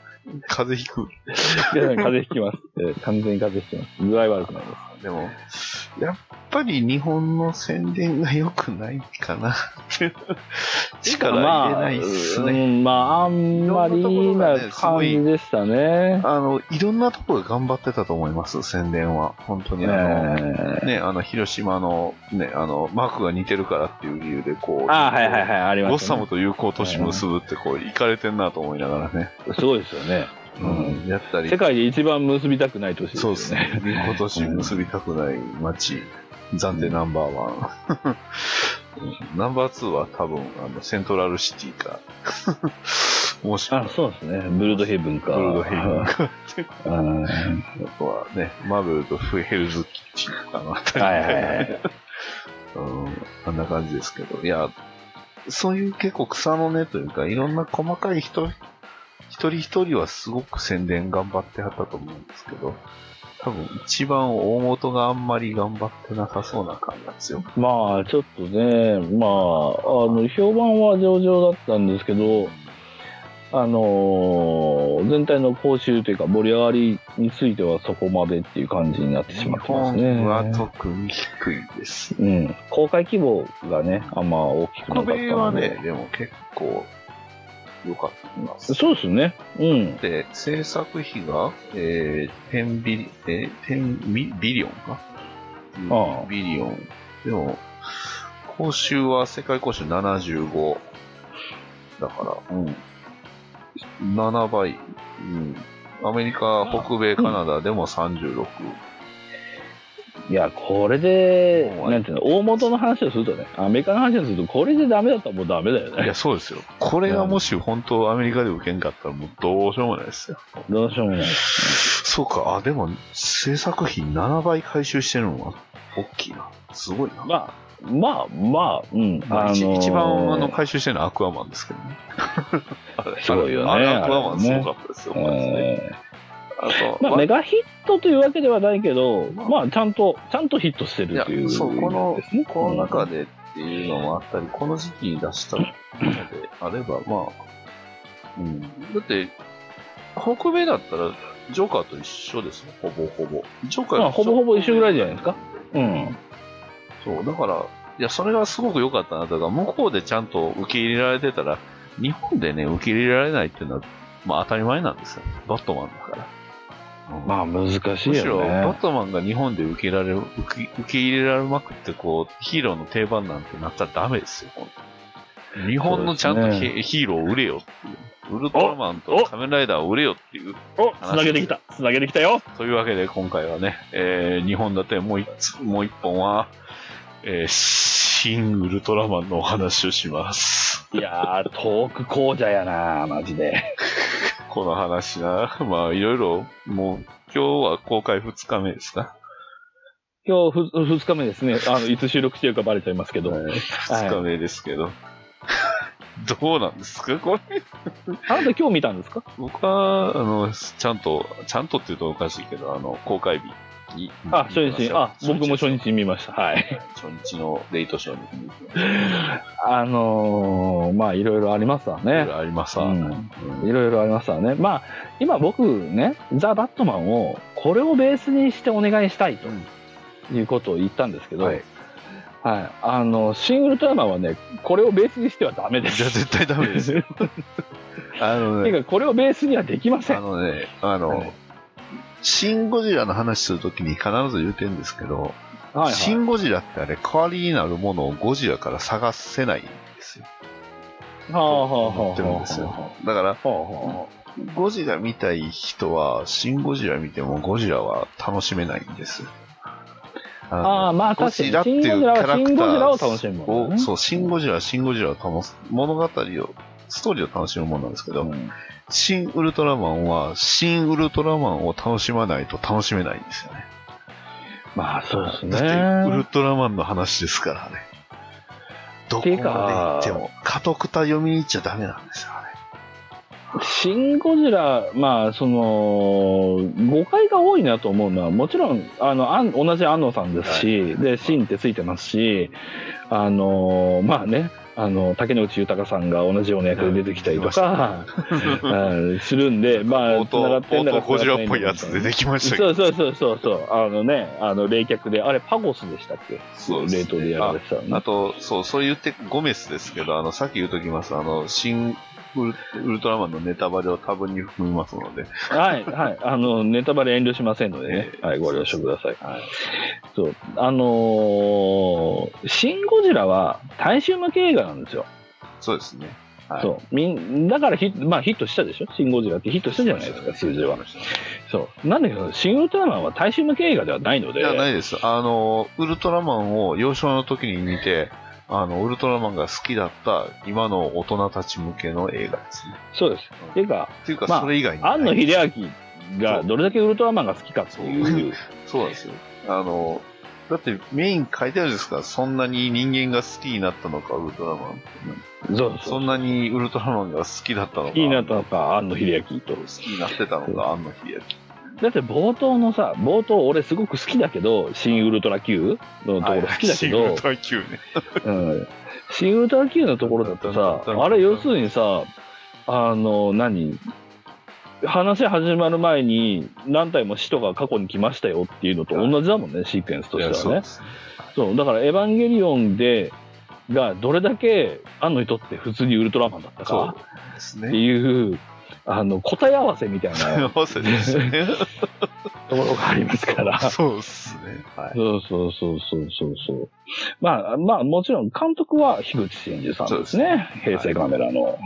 風邪ひく。風邪ひきます。えー完全に風邪ひきます。具合悪くなります。でも、やっぱり日本の宣伝が良くないかなって。力入れないっすね。まあ、うんまあ、あんまりな感じでしたね。あの、いろんなところが頑張ってたと思います、宣伝は。本当にあの、えーね、あの、広島の、ね、あの、マークが似てるからっていう理由で、こう、あはいはいはい、ありゴッました、ね。サムと友好都市結ぶって、こう、行かれてんなと思いながらね。すごいですよね。うんやったり世、界で一番結びたくない年ですよそうですね。今年結びたくない街、暫定ナンバーワン。う んナンバーツーは多分、あの、セントラルシティか。もしあ、そうですね。ブルードヘブンか。ブルードヘイブンか。あとはね、マーベルとフヘルズキッチンとかのあたりいはいはい。うん、あんな感じですけど。いや、そういう結構草の根というか、いろんな細かい人、一人一人はすごく宣伝頑張ってはったと思うんですけど、多分一番大元があんまり頑張ってなさそうな感じですよ。まあ、ちょっとね、まあ、あの、評判は上々だったんですけど、あのー全体の講習というか盛り上がりについてはそこまでっていう感じになってしまってますね。日本は特に低いです。うん。公開規模がね、あんま大きくなか北ったので。米はね、でも結構良かったと思います。そうですね。うん。で、制作費が、えー、10ビリ、えー、10ビビリオンか、うんああビリオン。でも、報酬は世界報酬75。だから、うん。7倍。うん。アメリカ、北米、カナダでも36。いや、これで、なんていうの、大元の話をするとね、アメリカの話をすると、これでダメだったらもうダメだよねいや、。そうですよ。これがもし本当アメリカで受けんかったらもうどうしようもないですよ。どうしようもない。そうか、あ、でも、制作費7倍回収してるのは、大きいな。すごいな。まあ、まあ、まあ、うん。まあ一のー一番あの回収してるのはアクアマンですけどね。すごいよねアクアマンすごかったですよ。マジでえあと、ーまあ、わメガヒットというわけではないけど、まあ、ちゃんと、ちゃんとヒットしてるっていう、いやそうこのですね。コロナ禍でっていうのもあったり、この時期に出したのであれば、まあ、うん。だって、北米だったら、ジョーカーと一緒ですよ、ほぼほぼ。ジョーカーまあ、ほぼほぼ一緒ぐらいじゃないですか。うん。そう、だから、いや、それがすごく良かったな。だから、向こうでちゃんと受け入れられてたら、日本でね、受け入れられないっていうのは、まあ当たり前なんですよ。バットマンだから。うんまあ、難しいむしろ、よバッね。トマンが日本で受けられる、受け受け入れられまくって、こう、ヒーローの定番なんてなったらダメですよ、日本のちゃんとヒ,、ーローを売れよっていう。ウルトラマンと仮面ライダーを売れよっていう。お、つなげてきた。つなげてきたよ。というわけで、今回はね、えー、2本立てもう一つ、もう一本は、えー、新ウルトラマンのお話をします。いやー、トーク講座やなマジで。この話な。まあ、いろいろ、もう、今日は公開2日目ですか？今日ふ二日目ですね。あの、いつ収録してるかバレちゃいますけど。はい2日目ですけど。どうなんですか？これ。あなた今日見たんですか？僕は、あの、ちゃんと、ちゃんとって言うとおかしいけど、あの、公開日に。あ、初日。あ、僕も初日。日見ました。はい。初日のレイトショーに。あのー、まあ、いろいろありますわね。ありますわ。うんうんいろいろありますわね。まあ、今僕ね、ザ・バットマンを、これをベースにしてお願いしたいということを言ったんですけど、ははいい。あの、シン・ウルトラマンはね、これをベースにしてはダメです。じゃあ絶対ダメですよ。あのね、ていうか、これをベースにはできませあん。のね、あの、はいシン・ゴジラの話するときに必ず言うてるんですけど、はい、はい。シン・ゴジラってあれ、代わりになるものをゴジラから探せないんですよ。はあ、はあ、はあ、思ってるんですよはだから、あ、はあ、はゴジラ見たい人は、シン・ゴジラ見てもゴジラは楽しめないんです。ああ。まあ、ゴ確かに、ジラっていうキシン・ゴジラはシン・ャラクタゴジラをー楽しむね。を、そう、シン・ゴジラはシン・ゴジラを楽し物語を、ストーリーを楽しむものなんですけど、うんシン・ウルトラマンは、シン・ウルトラマンを楽しまないと楽しめないんですよね。まあ、そうですね。だって、ウルトラマンの話ですからね。どこまで行っても、家督た読みに行っちゃダメなんですよね。シン・ゴジラ、まあ、その、誤解が多いなと思うのは、もちろん、あの、あん同じ安野さんですし、で、シンってついてますし、あの、まあね、あの、竹野内豊さんが同じような役で出てきたりとか、うんするんで、まあ、繋がってんだか冒頭ゴっぽいやつ出てきましたけど。そうそうそうそうそう、あのね、あの、冷却で、あれ、パゴスでしたっけ？そう冷凍でやられてたのね。あと、そう、そう言って、ゴメスですけど、あの、さっき言うときます、あの、新ウルトラマンのネタバレを多分に含みますので、はい、はい。あの、ネタバレ遠慮しませんのでね。はい、ご了承ください。そう。あのーシン・ゴジラは大衆向け映画なんですよ。そうですね。はいそう。みん、だからヒット、まあヒットしたでしょ？シン・ゴジラってヒットしたじゃないですか、数字は。そう。なんだけど、シン・ウルトラマンは大衆向け映画ではないので。いや、ないです。あの、ウルトラマンを幼少の時に見て、あの、ウルトラマンが好きだった今の大人たち向けの映画ですね。そうです。っていうか、っていうか、まあそれ以外にない。庵野秀明がどれだけウルトラマンが好きかっていう。そうなんですよ。あの、だってメイン書いてあるんですから、そんなに人間が好きになったのか、ウルトラマン。そうそ。そうんなにウルトラマンが好きだったのか。好きになったのか、庵野秀明と。好きになってたのか、庵野秀だって冒頭のさ、冒頭俺すごく好きだけど、新ウルトラ Q のところ好きだけど、はいシンウルトラ Q ね。うん。新ウルトラ Q のところだってさ、あれ要するにさ、あの、何？話始まる前に何体も死とか過去に来ましたよっていうのと同じだもんね、シークエンスとしてはね。すそう、だからエヴァンゲリオンで、がどれだけ庵野にとって普通にウルトラマンだったそうかって。いう、あの、答え合わせみたいな。ところがありますから。そうですね。はい。そうそうそうそうそうそう。まあ、まあ、もちろん監督は樋口真嗣さんですね。平成カメラの。はい。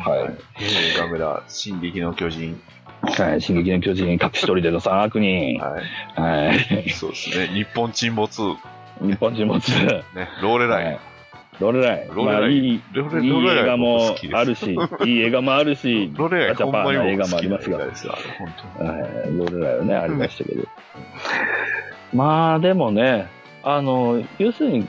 平成カメラ、進撃の巨人。はい。進撃の巨人、隠し撮りでの三悪人。はい。はい。そうですね。日本沈没。日本人持つ。ね。ローレライン。はい。ロレライ。まあ、いい、いい映画もあるし、いい映画もあるし、ローレライン、ガチャパンほんまにな映画もありますがローレライはね、ありましたけど。まあ、でもね、あの、要するに、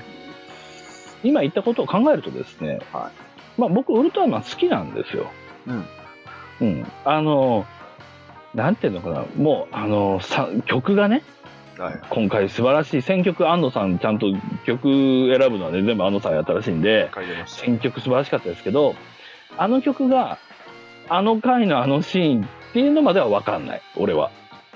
今言ったことを考えるとですね、はまあ僕、ウルトラマン好きなんですよ。うん。うん。あの、なんていうのかな、もう、あの、さ曲がね、はい。今回素晴らしい、選曲安野さん、ちゃんと曲選ぶのはね、全部安野さんやったらしいんで。選曲素晴らしかったですけど、あの曲が、あの回のあのシーンっていうのまでは分かんない、俺は。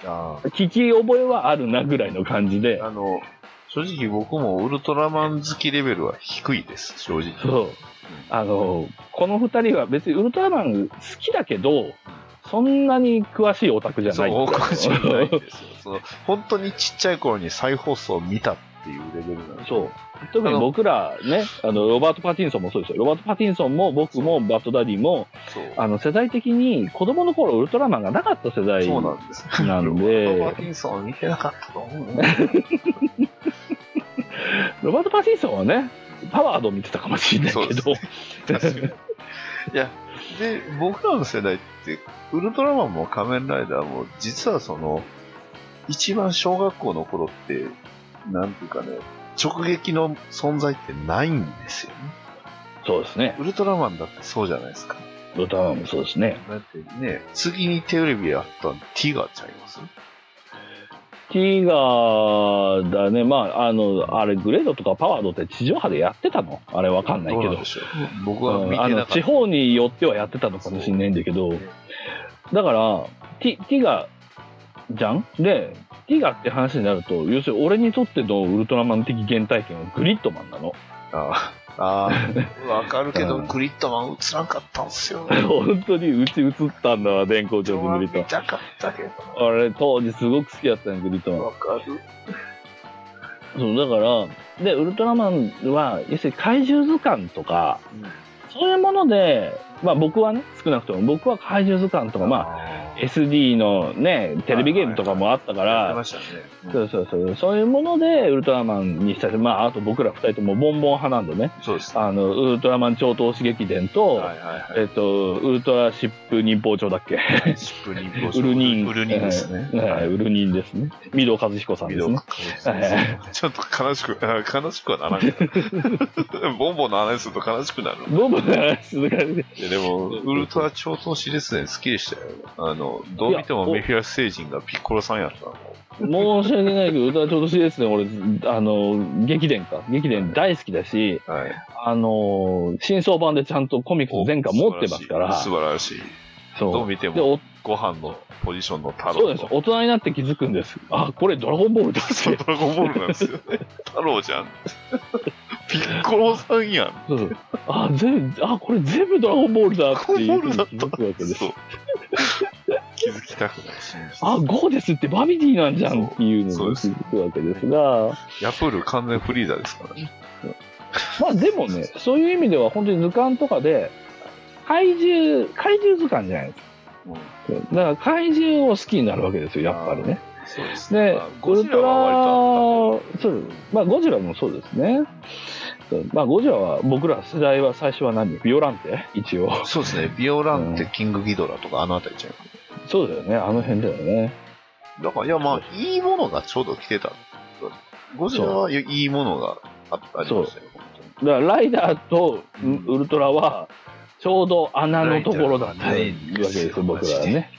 あ聞き覚えはあるなぐらいの感じであ。あの、正直僕もウルトラマン好きレベルは低いです、正直。そう。あの、この二人は別にウルトラマン好きだけど、そんなに詳しいオタクじゃない。そう、おかしくないんですよ。その本当にちっちゃい頃に再放送を見たっていうレベルなんで。そう。特に僕らね、あの、ロバート・パティンソンもそうですよ。ロバート・パティンソンも僕もバッドダディも。あの、世代的に子供の頃ウルトラマンがなかった世代そうなんです。なんでロバート・パティンソンは見てなかったと思う。ロバート・パティンソンはね、パワード見てたかもしれないけど。いや、で、僕らの世代って、ウルトラマンも仮面ライダーも、実はその、一番小学校の頃って、なんていうかね、直撃の存在ってないんですよね。そうですね。ウルトラマンだってそうじゃないですか。ウルトラマンもそうですね。だってね、次にテレビやったのティガーちゃいます？ティガーだね、まあ、あの、あれ、グレードとかパワードって地上波でやってたの？あれわかんないけどどうなんで。しょう。僕はうんあの。地方によってはやってたのかもしれないんだけど、だから、ティティガじゃん？で、ティガって話になると、要するに俺にとってのウルトラマン的原体験はグリッドマンなの。ああー、わかるけど、うんグリッドマン映らんかったんすよ。本当にうち映ったんだわ、電光上グリッド見たかったけど。マン。あれ、当時すごく好きだったね、グリッドマン。わかる。そう、だから、で、ウルトラマンは、要するに怪獣図鑑とか、そういうもので、まあ僕はね、少なくとも僕は怪獣図鑑とか、まあ、あ SD のね、テレビゲームとかもあったから。そうそうそう、そういうものでウルトラマンにしたり、まああと僕ら二人ともボンボン派なんでね、そうです。あの、ウルトラマン超投資劇伝と。えっと、ウルトラシップ忍法帳だっけ？シップニンウルニン。ウルニンですね。はいはいウルニンですね。御堂和彦さんですね。ちょっと悲しく、あ 悲しくはならんけど。ボンボンの話すると悲しくなる。ボンボンの話続かれていやでも、ウルトラ超投資ですね、好きでしたよ。あの、どう見てもメフィアス星人がピッコロさんやったの。申し訳ないけど、ウルトラ超投資ですね。俺、あの、劇伝か。劇伝大好きだし、はい。あの、新装版でちゃんとコミックス全巻持ってますから、素晴らしい。そうどう見てで、も、おご飯のポジションの太郎と。そうです。大人になって気づくんです。あ、これドラゴンボールだって。ドラゴンボールなんですよね。太郎じゃん。ピッコロさんやん。そうそうあ、全部、あ、これ全部ドラゴンボールだっていうふうに気づくわけですそう。気づきたくないし。あ、ゴーデスってバビディなんじゃんっていうのそうですに気づくわけですが、ヤプール完全フリーザですからね。まあでもね、そういう意味では本当に図鑑とかで、怪獣、怪獣図鑑じゃないですか。うんだから怪獣を好きになるわけですよ、やっぱりね。そうですでまあ、ゴジラは割ラ、そう、まあゴジラもそうですね。まあゴジラは僕ら世代は最初は何ビオランテ？一応。とそうですね。ビオランテ、キングギドラとかあのあたりちゃうそうだよね、あの辺だよね。だから、いや、まあ、いいものがちょうど来てた。ゴジラはいいものがあありまし。だからライダーとウウルトラはちょうど穴のところだったわけですよ、僕らはね。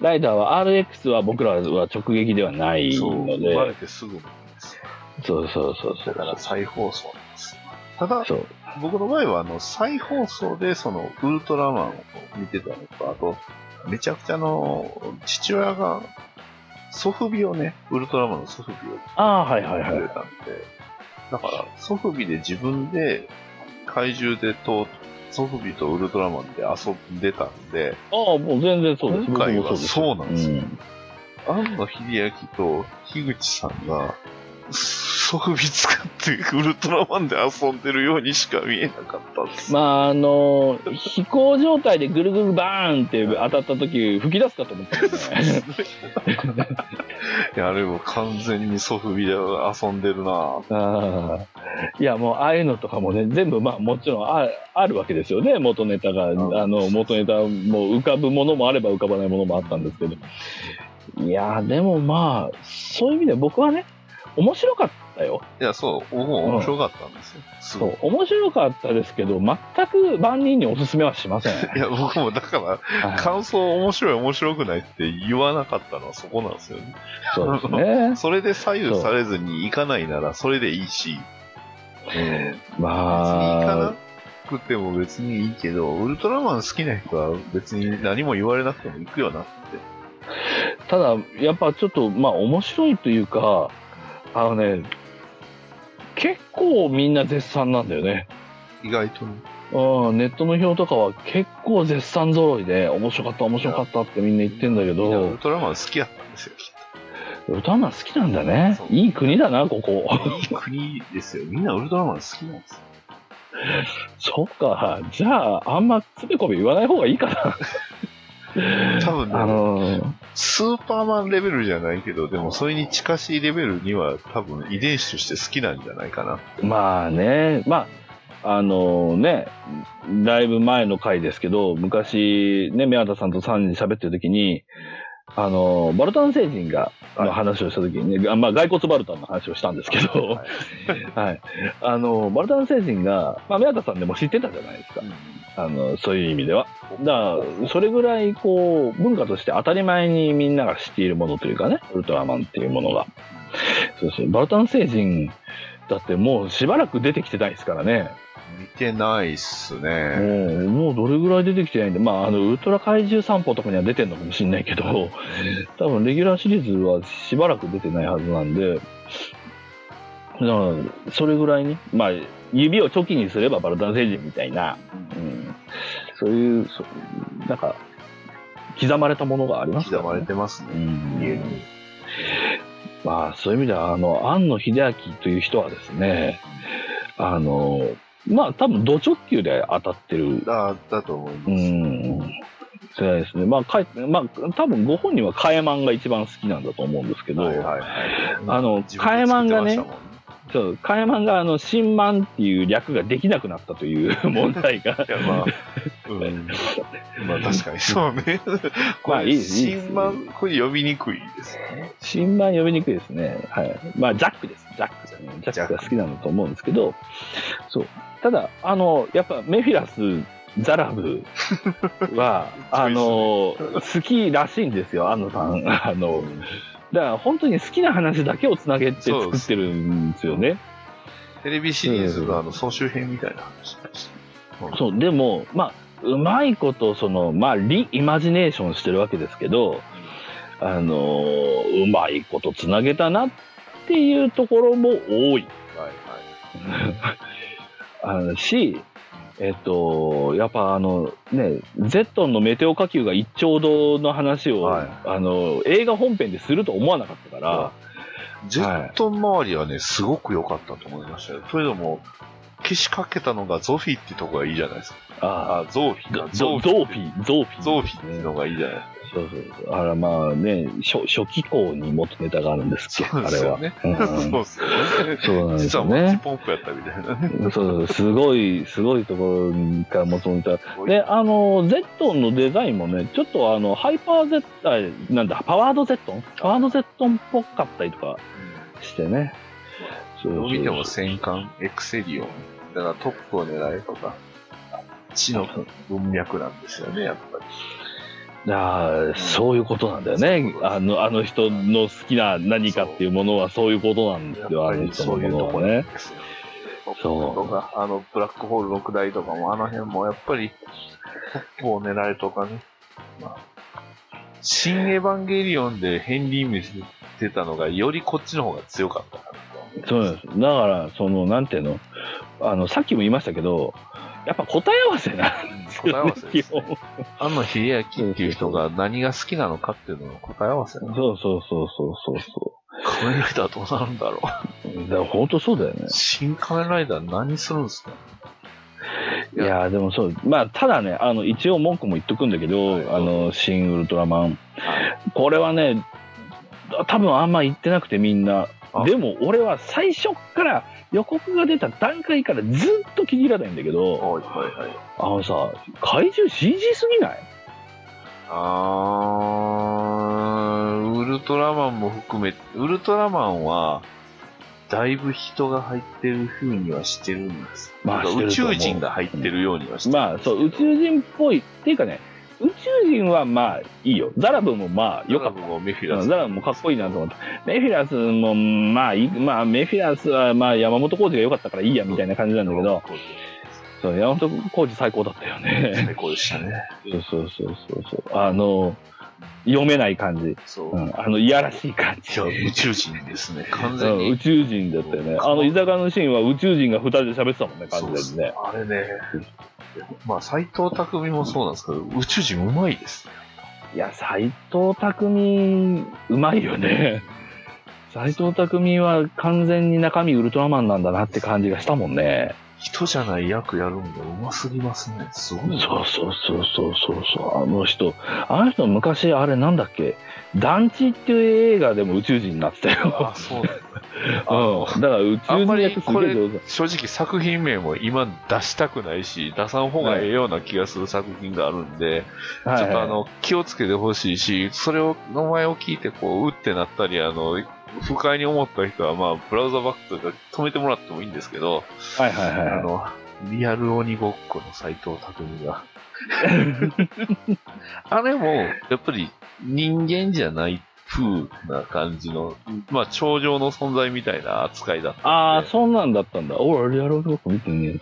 ライダーは RX は僕らは直撃ではないそう、の生まれで、てすぐなんですそうそうそうそう。だから再放送なんです。ただ。僕の場合は、あの、再放送で、その、ウルトラマンを見てたのと、あと、めちゃくちゃあの、父親が、ソフビをね、ウルトラマンのソフビをああ、はいはいはい。くれたんで、だから、ソフビで自分で、怪獣でと、ソフビとウルトラマンで遊んでたんで、ああ、もう全然そうです。今回はそうなんですよ。ん。庵野秀明と樋口さんが、ソフビ使ってウルトラマンで遊んでるようにしか見えなかったんです。まあ、あの、飛行状態でぐるぐるバーンって当たった時、吹き出すかと思ったよね。いや、あれも完全にソフビで遊んでるなぁ。ああいや、もう、ああいうのとかもね、全部、まあ、もちろんあ、あるわけですよね、元ネタが。あんの、元ネタも浮かぶものもあれば浮かばないものもあったんですけど。いや、でもまあ、そういう意味で僕はね、面白かったよ。いや、そう、僕も面白かったんですよ。そう、面白かったですけど、全く万人におすすめはしません。いや、僕もだから、はい感想面白い面白くないって言わなかったのはそこなんですよね。そうですね。それで左右されずに行かないならそれでいいし、別に行かまなあ、くても別にいいけど、ウルトラマン好きな人は別に何も言われなくても行くよなって。ただ、やっぱちょっと、まあ、面白いというか、あのね、結構みんな絶賛なんだよね。意外とね。うん、ネットの表とかは結構絶賛揃いで、面白かった、面白かったってみんな言ってんだけみんなウルど、トラマン好きやったんですよ。歌マン好きなんだね。いい国だな、ここ。いい国ですよ。みんなウルトラマン好きなんですよ。そっか。じゃあ、あんまつべこべ言わない方がいいかな。多分ね、あのスーパーマンレベルじゃないけど、でもそれに近しいレベルには多分遺伝子として好きなんじゃないかな。まあね、まあ、あのね、だいぶ前の回ですけど、昔、ね、宮田さんと3人喋ってる時に、あの、バルタン星人が、の話をした時にね、あまあ、骸骨バルタンの話をしたんですけど、はい はい。あの、バルタン星人が、まあ、宮田さんでも知ってたじゃないですか。あの、そういう意味では。だから、それぐらい、こう、文化として当たり前にみんなが知っているものというかね、ウルトラマンっていうものが。そうそう、バルタン星人、だってもうしばらく出てきてないですからね。見てないっすもね。う、もうどれぐらい出てきてないんで、まあ、あの、ウルトラ怪獣散歩とかには出てんのかもしれないけど、多分レギュラーシリーズはしばらく出てないはずなんで、だから、それぐらいに、まあ、指をチョキにすればバルタン星人みたいな、うん、そういう、そなんか、刻まれたものがありますから刻まれてますうね。家んに。まあ、そういう意味では、あの、庵野秀明という人はですね、あの、まあ、多分、土直球で当たってる。だ、だと思います。うん。そうですね。まあ、かいまあ、多分、ご本人はカエマンが一番好きなんだと思うんですけど、はいはいはい。あの自分で作ってましたもんねそう、カエマンが、あの、新マンっていう略ができなくなったという問題が。いや、まあ、うん。まあ確かにそうね。まあいいです新版、これ呼びにくいですよね。新版呼びにくいですね。はい。まあ、ジャックです。ジャックですね。ジャックが好きなんだと思うんですけど、そう。ただ、あの、やっぱメフィラス、ザラブは、あの、好きらしいんですよ、安野さん。あの、だから本当に好きな話だけをつなげて作ってるんですよね。テレビシリーズのあの総集編みたいな話でした。そう、でも、まあ、うまいこと、その、まあ、リイマジネーションしてるわけですけど、あのうまいことつなげたなっていうところも多い。はいはい。あのし、えっと、やっぱあのね、ゼットンのメテオ火球が一丁度の話を、はいあの、映画本編ですると思わなかったから、ジェット周りはね、すごく良かったと思いましたよ。というのも、けしかけたのがゾフィってとこがいいじゃないですか。ああ、ゾーフィか。ゾゾーフィ、ゾーフィ。ゾーフィっていうのがいいじゃないですか。そうそう。あら、まあね、初初期稿に元ネタがあるんですけど、そうあれは。うんそうですよね。そうなんですよね。ポンプやったみたいなね。そうそう、すごい、すごいところから元ネタ。で、あの、ゼットンのデザインもね、ちょっとあの、ハイパーゼットン、なんだ、パワードゼットン？パワードゼットンっぽかったりとかしてね。そうどう見ても戦艦エクセリオン。だからトップを狙えとか、地の文脈なんですよね、やっぱり。いやーそういうことなんだよね。あの、あの人の好きな何かっていうものはそういうことなんですよ、あの人のものはね。そうとか、あの、ブラックホール6台とかも、あの辺もやっぱり、トップを狙えとかね。まあ、新エヴァンゲリオンでヘンリー見せてたのが、よりこっちの方が強かったかなと。そうです。だから、その、なんていうの、あの、さっきも言いましたけど、やっぱ答え合わせなんです答え合よねわせです、ね。基本安野秀明っていう人が何が好きなのかっていうのの答え合わせ。そうそうそうそうそうそ仮面ライダーどうなるんだろう。だから本当そうだよねう。。新仮面ライダー何するんですか？いやーでもそう。まあ、ただね、あの、一応文句も言っとくんだけど、はいあの、新ウルトラマン。はいこれはね、多分あんま言ってなくてみんなあ。でも俺は最初っから予告が出た段階からずっと気に入らないんだけど、はいはいはい。あのさ、怪獣 CG すぎない？あー、ウルトラマンも含め、ウルトラマンは、だいぶ人が入ってる風にはしてるんです。まあ宇宙人が入ってるようにはしてる。まあそう、宇宙人っぽい。っていうかね、宇宙人はまあいいよ。ザラブもまあ良かった。ザラブもメフィラス。うんザラブもかっこいいなと思って。メフィラスもまあいい、まあメフィラスはまあ山本浩二が良かったからいいやみたいな感じなんだけど、そう山本浩二最高だったよね。最高でしたね。そうそうそうそうそう。あの、読めない感じ。そう。うん、あの、いやらしい感じ。宇宙人ですね。完うん、全に。宇宙人だったよね。あの居酒屋のシーンは宇宙人が二人で喋ってたもんね、完全にね。あれね。まあ、斎藤匠もそうなんですけど、宇宙人うまいですね。いや、斎藤匠、うまいよね。斎藤匠は完全に中身ウルトラマンなんだなって感じがしたもんね。人じゃない役やるんでうますぎますね。すごいな。そうそうそうそうそうそう。あの人、あの人昔あれなんだっけ？団地っていう映画でも宇宙人になってたよ。あ、そうだ。あのうん。だから宇宙人役すげえ上手。正直作品名も今出したくないし、出さん方がええような気がする作品があるんで、はいちょっとあの、気をつけてほしいし、それを、名前を聞いてこう、うってなったり、あの、不快に思った人は、まあ、ブラウザバックとか止めてもらってもいいんですけど、はいはいはいはい。あの、リアル鬼ごっこの斎藤匠が。あれも、やっぱり人間じゃない風な感じの、まあ、頂上の存在みたいな扱いだった。ああ、そんなんだったんだ。俺、リアルごっこ見てね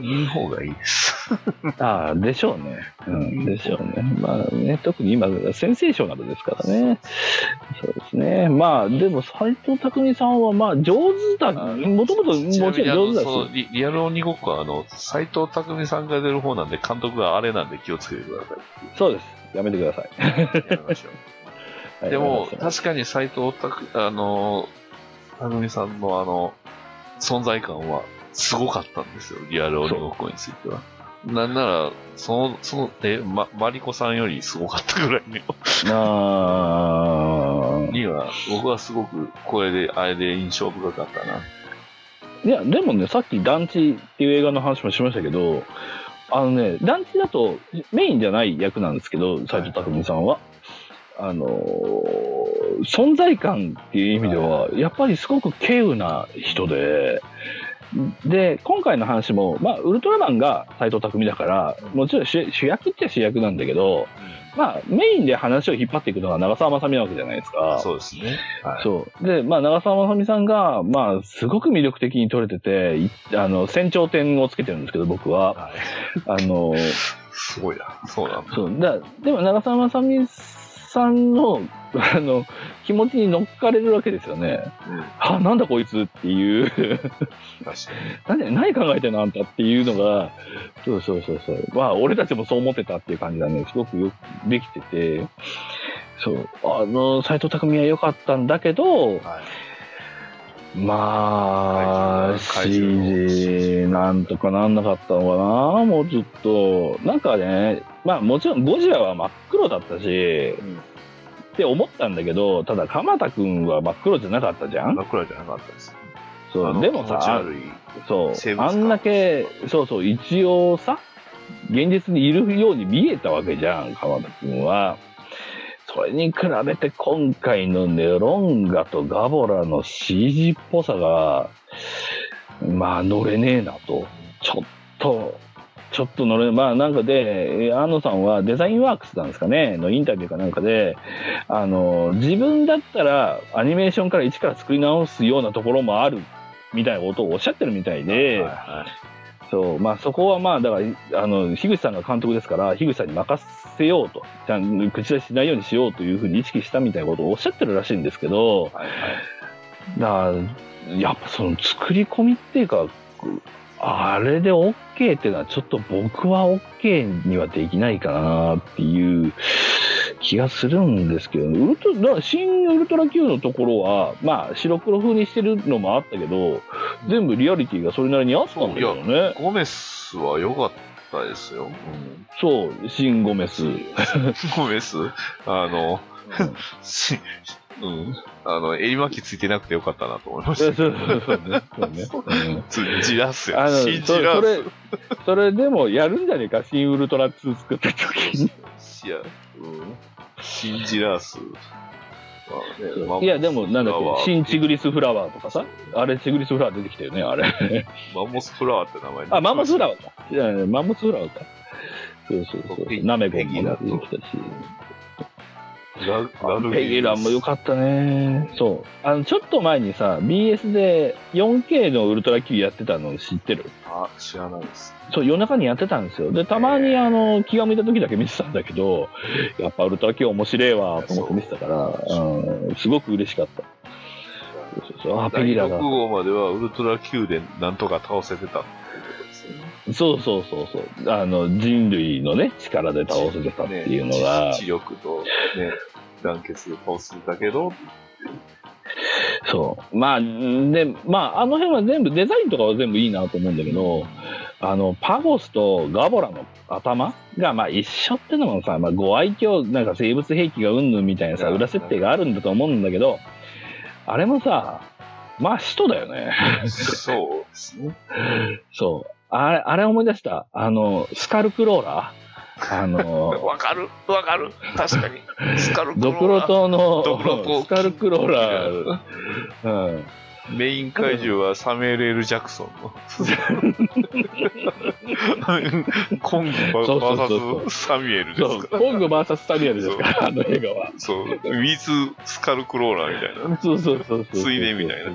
いい方がいいです。え。ああ、でしょうね。うん、でしょうね。まあね、特に今、センセーショナルですからね。そうですね。まあ、でも、斎藤匠さんは、まあ、上手だ。もともと、もちろん上手だし。リリアル鬼ごっこは、あの、斎藤匠さんが出る方なんで、監督があれなんで気をつけてください。そうです。やめてください。やめましょう。はいでも確かに斎藤拓、あの、匠さんのあの、存在感はすごかったんですよ、リアル鬼ごっこについては。なんなら、その、その、え、ま、マリコさんよりすごかったぐらいの、あには、僕はすごく、これで、あれで印象深かったな。ーいや、でもね、さっき団地っていう映画の話もしましたけど、あのね、団地だとメインじゃない役なんですけど、斎藤匠さんは。あのー存在感っていう意味では、やっぱりすごく稀有な人で、で、今回の話も、まあ、ウルトラマンが斎藤匠だから、もちろん主主役っちゃ主役なんだけど、まあ、メインで話を引っ張っていくのが長澤まさみなわけじゃないですか。そうですね。はい。そう。で、まあ、長澤まさみさんが、まあ、すごく魅力的に撮れてて、いあの、船長点をつけてるんですけど、僕は。はい。あの、すごいな。そうなんだ。そう。だでも、長澤まさみさんの、あの、気持ちに乗っかれるわけですよね。うん。あ、なんだこいつっていう。何、何考えてんのあんたっていうのが、そうそうそうそう。まあ、俺たちもそう思ってたっていう感じがね、すごくよくできてて、そう。あの、斎藤匠は良かったんだけど、はい。まあ、CG なんとかなんなかったのかなもうちょっと。なんかね、まあもちろんゴジラは真っ黒だったし、んって思ったんだけど、ただ鎌田くんは真っ黒じゃなかったじゃん？真っ暗じゃなかったです。そう、でもさ、そう、あんだけ、そうそう、一応さ、現実にいるように見えたわけじゃん、鎌田くんは。それに比べて今回のネロンガとガボラの CG っぽさが、まあ乗れねえなと。ちょっと、ちょっと乗れ、まあなんかで、えー安野さんはデザインワークスなんですかね、のインタビューかなんかで、あの、自分だったらアニメーションから一から作り直すようなところもあるみたいなことをおっしゃってるみたいで、はいはいそう、まあそこはまあ、だから、あの、樋口さんが監督ですから、樋口さんに任せようと、ちゃん口出ししないようにしようというふうに意識したみたいなことをおっしゃってるらしいんですけど、はいはい。だから、やっぱその作り込みっていうか、あれで OK っていうのはちょっと僕は OK にはできないかなっていう気がするんですけど、ウルト新ウルトラ Q のところは、まあ白黒風にしてるのもあったけど、全部リアリティがそれなりにあったんだけどね。ゴメスは良かったですよ。そう、新ゴメス。ゴメスあの、し、うん。あの、襟巻きついてなくてよかったなと思いましそうそうそうね。そうねうんた。つじらすよ。あの、信そじらそれす。、それでもやるんじゃねえか、新ウルトラ2作った時に。いや、うん。信じらす。まあねいや、でも、なんだっけ、新チグリスフラワーとかさ、あれ、チグリスフラワー出てきたよね、あれ。マンモスフラワーって名前あ、マンモスフラワワーか。いやマンモスフラワーか。そうそうそう。ナメゴンも出てきたし。ペギランも良かったね。そう。あの、ちょっと前にさ、BS で 4K のウルトラ Q やってたの知ってる？あ、知らないです。そう、夜中にやってたんですよ。で、たまにあの、気が向いた時だけ見てたんだけど、やっぱウルトラ Q 面白いわ、と思って見てたから、うん、すごく嬉しかった。そうそうそう。あ、ペ第ギラ6が。号まではウルトラ Q でなんとか倒せてたそうそうそうそう。あの、人類のね、力で倒せてたっていうのが、知知力とね、団結で倒せてたけど、そう。まあ、んで、まあ、あの辺は全部、デザインとかは全部いいなと思うんだけど、あの、パゴスとガボラの頭が、まあ一緒ってのもさ、まあご愛嬌、なんか生物兵器がうんぬんみたいなさ、裏設定があるんだと思うんだけど、あれもさ、まあ使徒だよね。そうですね。そう。あれ、あれ思い出した。あの、スカルクローラーあの、わかるわかる確かに。スカルクロドクローラ島のドクロ島スカルクローラー、うん。メイン怪獣はサメール・エル・ジャクソンの。コングそうそうそうそう VS サミュエルですかコング VS サミュエルですから、あの映画は。そう。ウィズ・スカルクローラーみたいな。そうそうそうそう。ついでみたいな。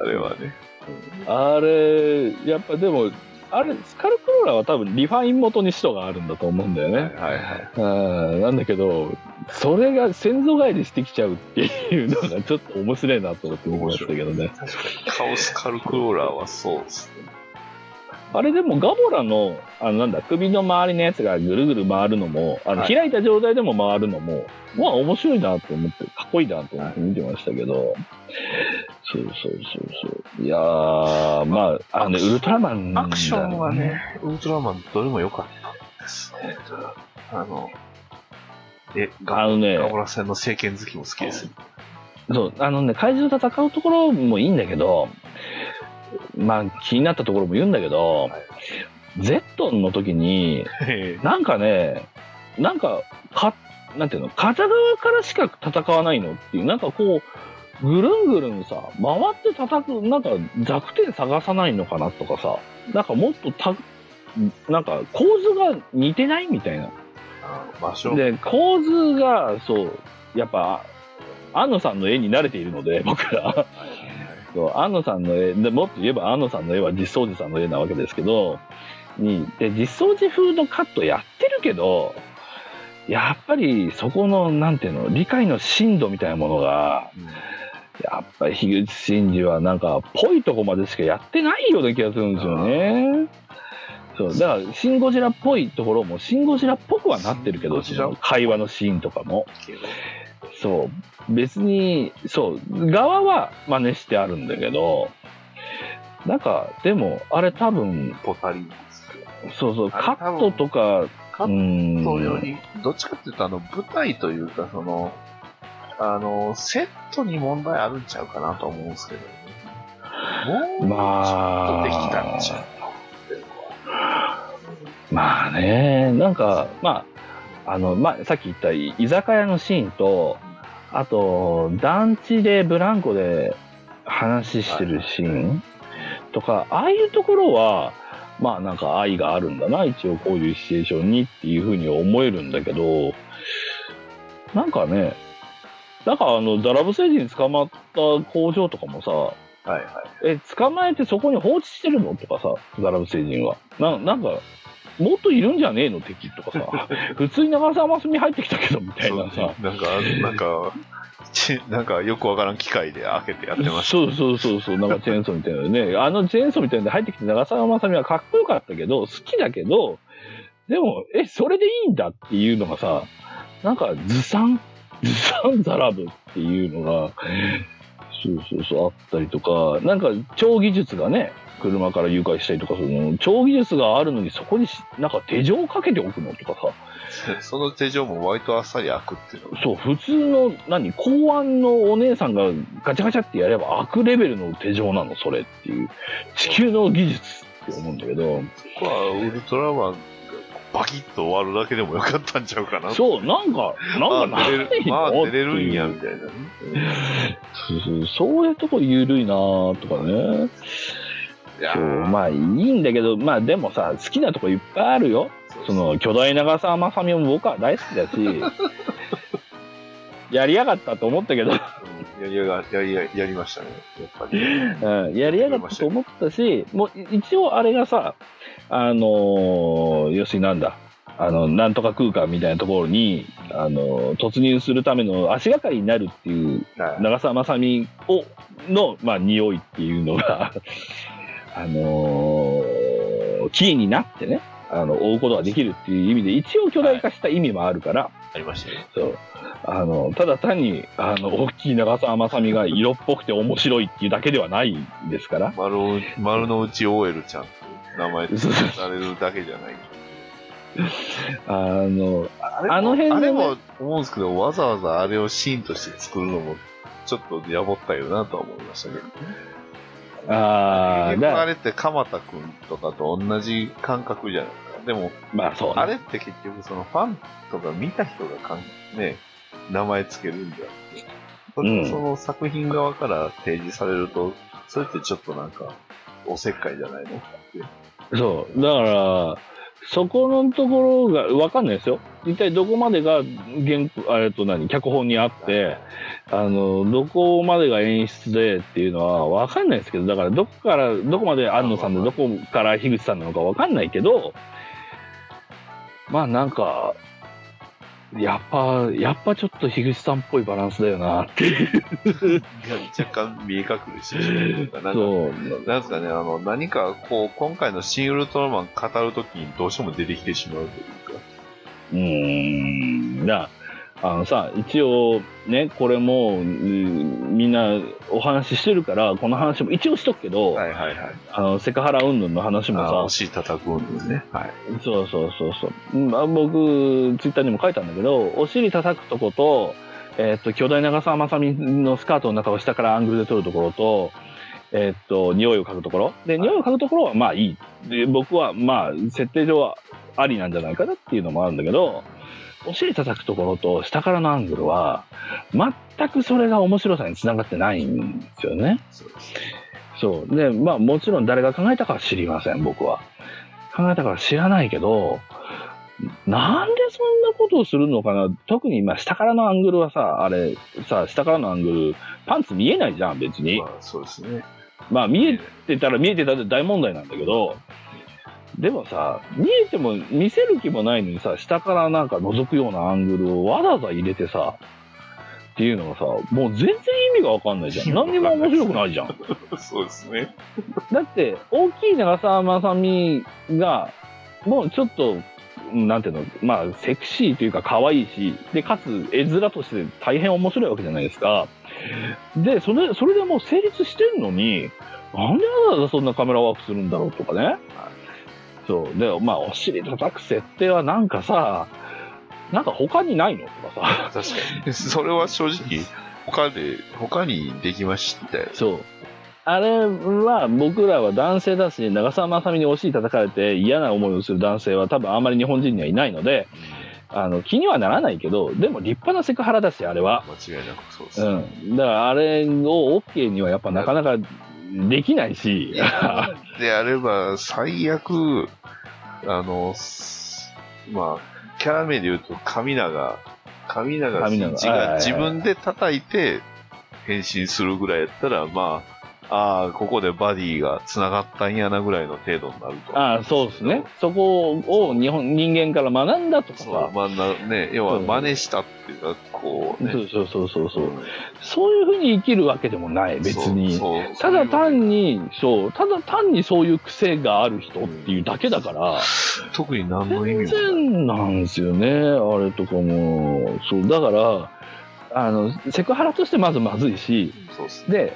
あれはね。あれ、やっぱでも、あれ、スカルクローラーは多分リファイン元に使徒があるんだと思うんだよね。はいはい。うん、なんだけど、それが先祖返りしてきちゃうっていうのがちょっと面白いなと思って思いましたけどね。確かに。カオスカルクローラーはそうですね。あれでもガボラの、あのなんだ、首の周りのやつがぐるぐる回るのも、あの、はい開いた状態でも回るのも、まあ面白いなと思って、かっこいいなと思って見てましたけど、そうそうそうそう。いやー、まあ、あのね、ウルトラマンだアクションはね、ウルトラマンどれも良かったです。あの、え、ガあのねガボラ戦の聖剣好きも好きですよ。そう、あのね、怪獣と戦うところもいいんだけど、まあ気になったところも言うんだけど、はいゼットンの時に、なんかね、なんか、か、なんていうの、片側からしか戦わないのっていう、なんかこう、ぐるんぐるんさ、回って叩く、なんか弱点探さないのかなとかさ、なんかもっとた、なんか構図が似てないみたいな。場所。で、構図が、そう、やっぱ、安野さんの絵に慣れているので、僕ら。そう安野さんの絵で、もっと言えば安野さんの絵は実相寺さんの絵なわけですけど、に、で、実相寺風のカットやってるけど、やっぱりそこの、なんていうの、理解の深度みたいなものが、うんやっぱり樋口真嗣はなんか、ぽいとこまでしかやってないような気がするんですよね。そう、だから、シン・ゴジラっぽいところも、シン・ゴジラっぽくはなってるけど、会話のシーンとかも。そう。別に、そう。側は真似してあるんだけど、なんか、でも、あれ多分、ポタリ。そうそう、カットとか、カうッん。トより、どっちかっていうと、あの、舞台というか、その、あの、セットに問題あるんちゃうかなと思うんですけど、ね、もう、まあ、できたんちゃうまあね、なんか、まあ、あの、まあ、さっき言った居酒屋のシーンと、あと、団地でブランコで話してるシーンとか、ああいうところは、まあなんか愛があるんだな、一応こういうシチュエーションにっていうふうに思えるんだけど、なんかね、なんかあの、ザラブ星人に捕まった工場とかもさ、はいはい。え、捕まえてそこに放置してるの？とかさ、ザラブ星人は。ななんか、もっといるんじゃねえの敵とかさ、普通に長澤まさみ入ってきたけど、みたいなさ。なんか、なんか、ちなんかよくわからん機械で開けてやってました。そうそうそうそう、なんかチェーンソーみたいなね。あのチェーンソーみたいなので入ってきて長澤まさみはかっこよかったけど、好きだけど、でも、え、それでいいんだっていうのがさ、なんかずさん、ずさんザラブっていうのが、そうそうそう、あったりとか、なんか超技術がね、車から誘拐したりとか、その超技術があるのにそこにしなんか手錠をかけておくのとかさ、その手錠も割とあっさり開くっていうのがそう、普通の、何、公安のお姉さんがガチャガチャってやれば開くレベルの手錠なの、それっていう。地球の技術って思うんだけど、そこはウルトラマンがバキッと終わるだけでもよかったんちゃうかな。そう、なんか、なんかないの？まあ出れるんや、みたいなね。そうそうそういうとこ緩いなとかね。そうまあいいんだけど、まあでもさ、好きなとこいっぱいあるよ。その巨大長澤まさみも僕は大好きだし、やりやがったと思ったけど、うんやりやが、やりや、やりましたね。やっぱり。うん、やりやがったと思ったし、もうい一応あれがさ、あのー要するになんだ、あの、なんとか空間みたいなところに、あのー突入するための足がかりになるっていう、はい。長澤まさみを、の、まあ、匂いっていうのが、あのーキーになってね、あの、追うことができるっていう意味で、一応巨大化した意味もあるから、ありましたね。そう。あの、ただ単に、あの、大きい長澤まさみが色っぽくて面白いっていうだけではないですから。丸を丸の内 OL ちゃんって名前つそうけられるだけじゃない。あの、あの辺のねあれも思うんですけど、わざわざあれをシーンとして作るのも、ちょっとやぼったよなとは思いましたけど。ああ、あだれって鎌田くんとかと同じ感覚じゃないですか。でも、まあそう、あれって結局そのファンとか見た人がかんね、名前つけるんじゃなくて、それうんその作品側から提示されると、それってちょっとなんか、おせっかいじゃないのって。そう。だから、そこのところがわかんないですよ。一体どこまでが原あれと何、脚本にあって、あの、どこまでが演出でっていうのはわかんないですけど、だからどこから、どこまで安野さんでどこから樋口さんなのかわかんないけど、まあなんか、やっぱ、やっぱちょっと樋口さんっぽいバランスだよなっていう。若干見え隠れしてしまうというか。なんかそう。なんですかね、あの、何かこう、今回の新ウルトラマン語るときにどうしても出てきてしまうというか。うーん。だあのさ、一応ね、これも、うんみんなお話ししてるから、この話も一応しとくけど、はいはいはい。あの、セクハラ云々の話もさあお、尻叩くんですね。はい。そうそうそうそう。うんまあ、僕、ツイッターにも書いたんだけど、お尻叩くとこと、えっと、巨大長澤まさみのスカートの中を下からアングルで撮るところと、えっと、匂いを嗅ぐところ。で、匂いを嗅ぐところはまあいい。で、僕はまあ、設定上はありなんじゃないかなっていうのもあるんだけど、お尻叩くところと下からのアングルは、全くそれが面白さにつながってないんですよね。そうでまあもちろん誰が考えたかは知りません、僕は。考えたから知らないけど、なんでそんなことをするのかな？特に今下からのアングルはさ、あれ、さ、下からのアングル、パンツ見えないじゃん、別に。まあ、そうですね。まあ見えてたら見えてたって大問題なんだけど、でもさ、見えても見せる気もないのにさ、下からなんか覗くようなアングルをわざわざ入れてさ、っていうのがさ、もう全然意味がわかんないじゃん。何にも面白くないじゃん。そうですね。だって、大きい長澤まさみが、もうちょっと、なんていうの、まあ、セクシーというか可愛いし、で、かつ、絵面として大変面白いわけじゃないですか。で、それ、それでもう成立してるのに、なんでわざわざそんなカメラワークするんだろうとかね。そう。で、まあ、お尻叩く設定はなんかさ、なんか他にないの？とかさ。確かに。それは正直、他で、他にできましたよ。そう。あれは僕らは男性だし、長澤まさみにお尻叩かれて嫌な思いをする男性は多分あんまり日本人にはいないので、あの、気にはならないけど、でも立派なセクハラだし、あれは。間違いなくそうです。うん。だからあれを OK にはやっぱなかなかできないし、であれば、最悪、あの、すまあ、キャラ名で言うと、神永、神永神永が自分で叩いて変身するぐらいやったら、まあ、ああ、ここでバディが繋がったんやなぐらいの程度になると。ああ、そうですね。そこを日本、人間から学んだとかそうさ、、まあなね、要はうん真似したっていうか、こうね。そうそうそうそうそう。そういうふうに生きるわけでもない、別に。そうそうただ単に、そう、ただ単にそういう癖がある人っていうだけだから、特に何の意全味もない。然なんですよね、あれとかも。そう、だから、あの、セクハラとしてまずまずいし、そうですね。で、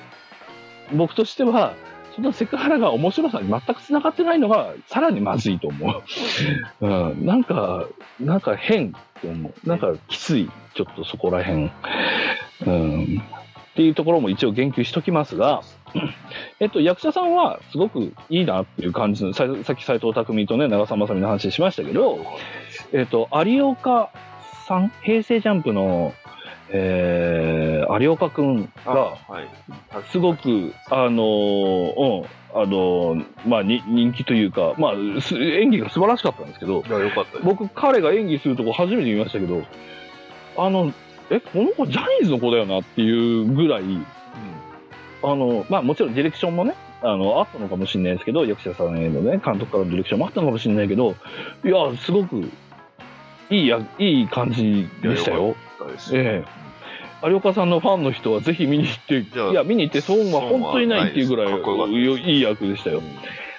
僕としては、そのセクハラが面白さに全く繋がってないのが、さらにまずいと思う。うん、なんか、なんか変って思う。なんかきつい、ちょっとそこら辺。うん。っていうところも一応言及しときますが、えっと、役者さんはすごくいいなっていう感じの、ささっき斎藤匠とね、長澤まさみの話しましたけど、えっと、有岡さん、平成ジャンプの、えー、有岡くんあが、はい。すごく、あのーうん、あのーまあ、に人気というか、まあ、す演技が素晴らしかったんですけど。僕、彼が演技するとこ初めて見ましたけど、あの、え、この子ジャニーズの子だよなっていうぐらい、あの、まあもちろんディレクションもね、あの、あったのかもしれないですけど、役者さんへのね、監督からのディレクションもあったのかもしれないけど、いや、すごく、いいや、いい感じでしたよ。そうです。ええ有岡さんのファンの人はぜひ見に行って、いや、見に行って損は本当にないっていうぐらい、いいい役でしたよ。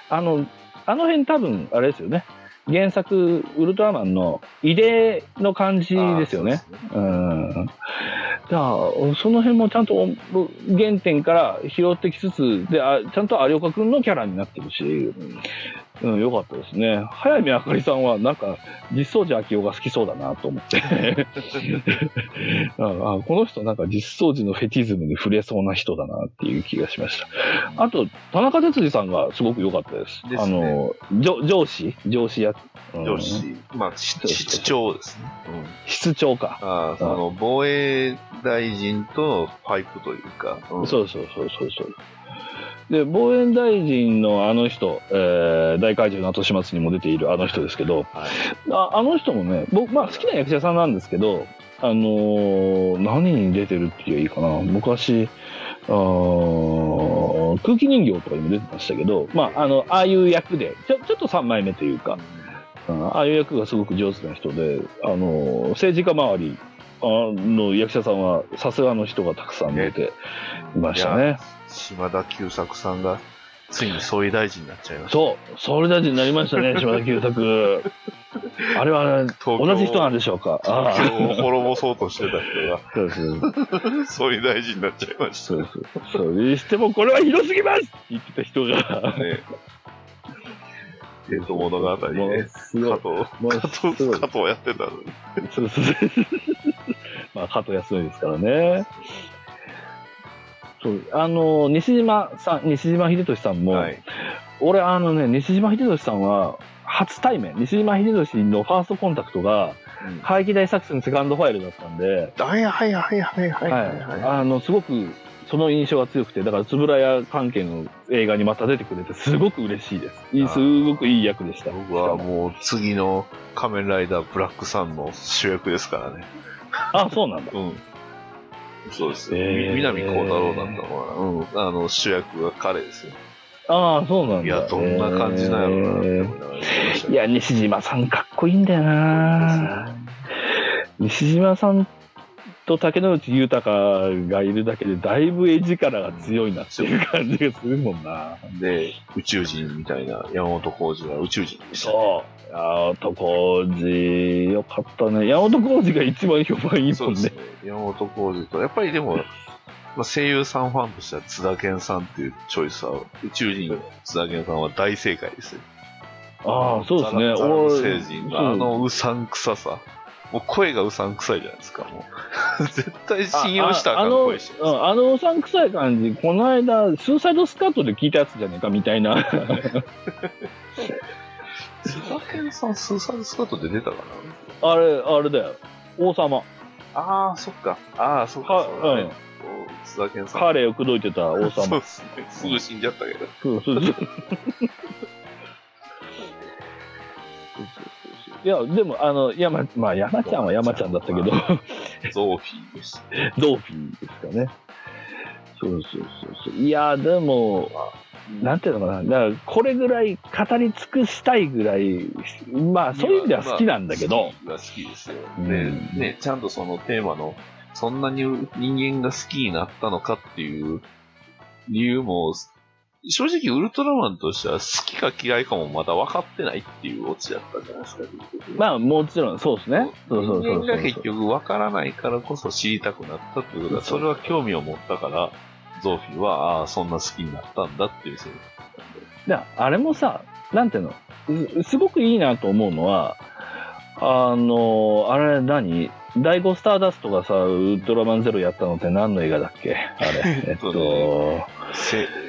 あの、あの辺多分、あれですよね。原作、ウルトラマンの異例の感じですよね。うん。じゃあ、その辺もちゃんと原点から拾ってきつつ、で、あちゃんと有岡くんのキャラになってるし、うん、よかったですね。早見あかりさんは、なんか、実相寺明夫が好きそうだなと思って。ああこの人なんか実相寺のフェティズムに触れそうな人だなっていう気がしました。あと、田中哲司さんがすごく良かったです。ですあねの、上上司？上司や、うん上司、まあ、し室長ですね。うん室長か。ああ、その、防衛大臣とのパイプというか、うんそうそうそうそうそう。で、防衛大臣のあの人、えー大怪獣の後始末にも出ているあの人ですけど、はい。ああの人もね、僕、まあ好きな役者さんなんですけど、あのー何に出てるって言えばいいかな。昔、あー空気人形とかにも出てましたけど、まあ、あの、ああいう役で、ちょ、ちょっと3枚目というか、うん。ああいう役がすごく上手な人で、あの、政治家周りあの役者さんはさすがの人がたくさん出ていましたね。島田久作さんが、ついに総理大臣になっちゃいました。そう、総理大臣になりましたね、島田久作。あれは、ね、同じ人なんでしょうか？あ東京を滅ぼそうとしてた人。が、総理大臣になっちゃいましそうです。それにしてもこれは広すぎますって言ってた人が。たね。えっと、物語ね。加藤、加藤、やってたのに。そうそうそう。まあ、加藤康則ですからね。そう、あの、西島さん、西島秀俊さんも、はい。俺、あのね、西島秀俊さんは、初対面、西島秀俊のファーストコンタクトが、うん怪奇大作戦セカンドファイルだったんで、はいはいはいはいはいははいい。あの、すごく、その印象が強くて、だから、つぶらや関係の映画にまた出てくれて、すごく嬉しいです。すごくいい役でした。僕はもう次の仮面ライダーブラックサンの主役ですからね。あ、そうなんだ。うん。そうです南光太郎だったのかな。うん。あの、主役が彼ですよ。ああ、そうなんだ。いや、どんな感じなんやろうなえーいや、西島さんかっこいいんだよな西島さんと竹野内豊がいるだけで、だいぶ絵力が強いなっていう感じがするもんな。で、宇宙人みたいな山本浩二は宇宙人でした。そう。山本浩二、よかったね。山本浩二が一番評判いいもんねそうですね。。山本浩二と、やっぱりでも、まあ、声優さんファンとしては津田健さんっていうチョイスは、宇宙人津田健さんは大正解ですよ。ああ、そうですね。ザラザラの俺星人が、あのうさんくささ。もう声がうさんくさいじゃないですか、もう。絶対信用したらあかん声してああの、うんあのうさんくさい感じ、この間、スーサイドスカートで聞いたやつじゃねえかみたいな。津田健さん、スーサイドスカートで出たかあれ、あれだよ。王様。なああ、そっか。ああ、そっか。はそうだねうん津田健さん。カーレーを口説いてた王様そうで。すね。すぐ死んじゃったけど。そうそうそう。いや、でも、あの、山、まあ、山ちゃんは山ちゃんだったけど、ゾーフィーでした。ドーフィーですかね。そうそうそうそう。いや、でも、なんていうのかな。だから、これぐらい語り尽くしたいぐらい、まあ、そういう意味では好きなんだけど、まあ好きが好きですよ。うんで、ね、ちゃんとそのテーマの、そんなに人間が好きになったのかっていう理由も、正直ウルトラマンとしては好きか嫌いかもまだ分かってないっていうオチだったじゃないですか。まあ、もちろん、そうですね。そうそうそう人間が結局分からないからこそ知りたくなったっていうことは、それは興味を持ったから、ゾーフィーは、ああ、そんな好きになったんだっていうセリフだったんで。で、あれもさ、なんていうの、うすごくいいなと思うのは、あの、あれ何？第5スターダストがさ、ウルトラマンゼロやったのって何の映画だっけ？あれ。えっと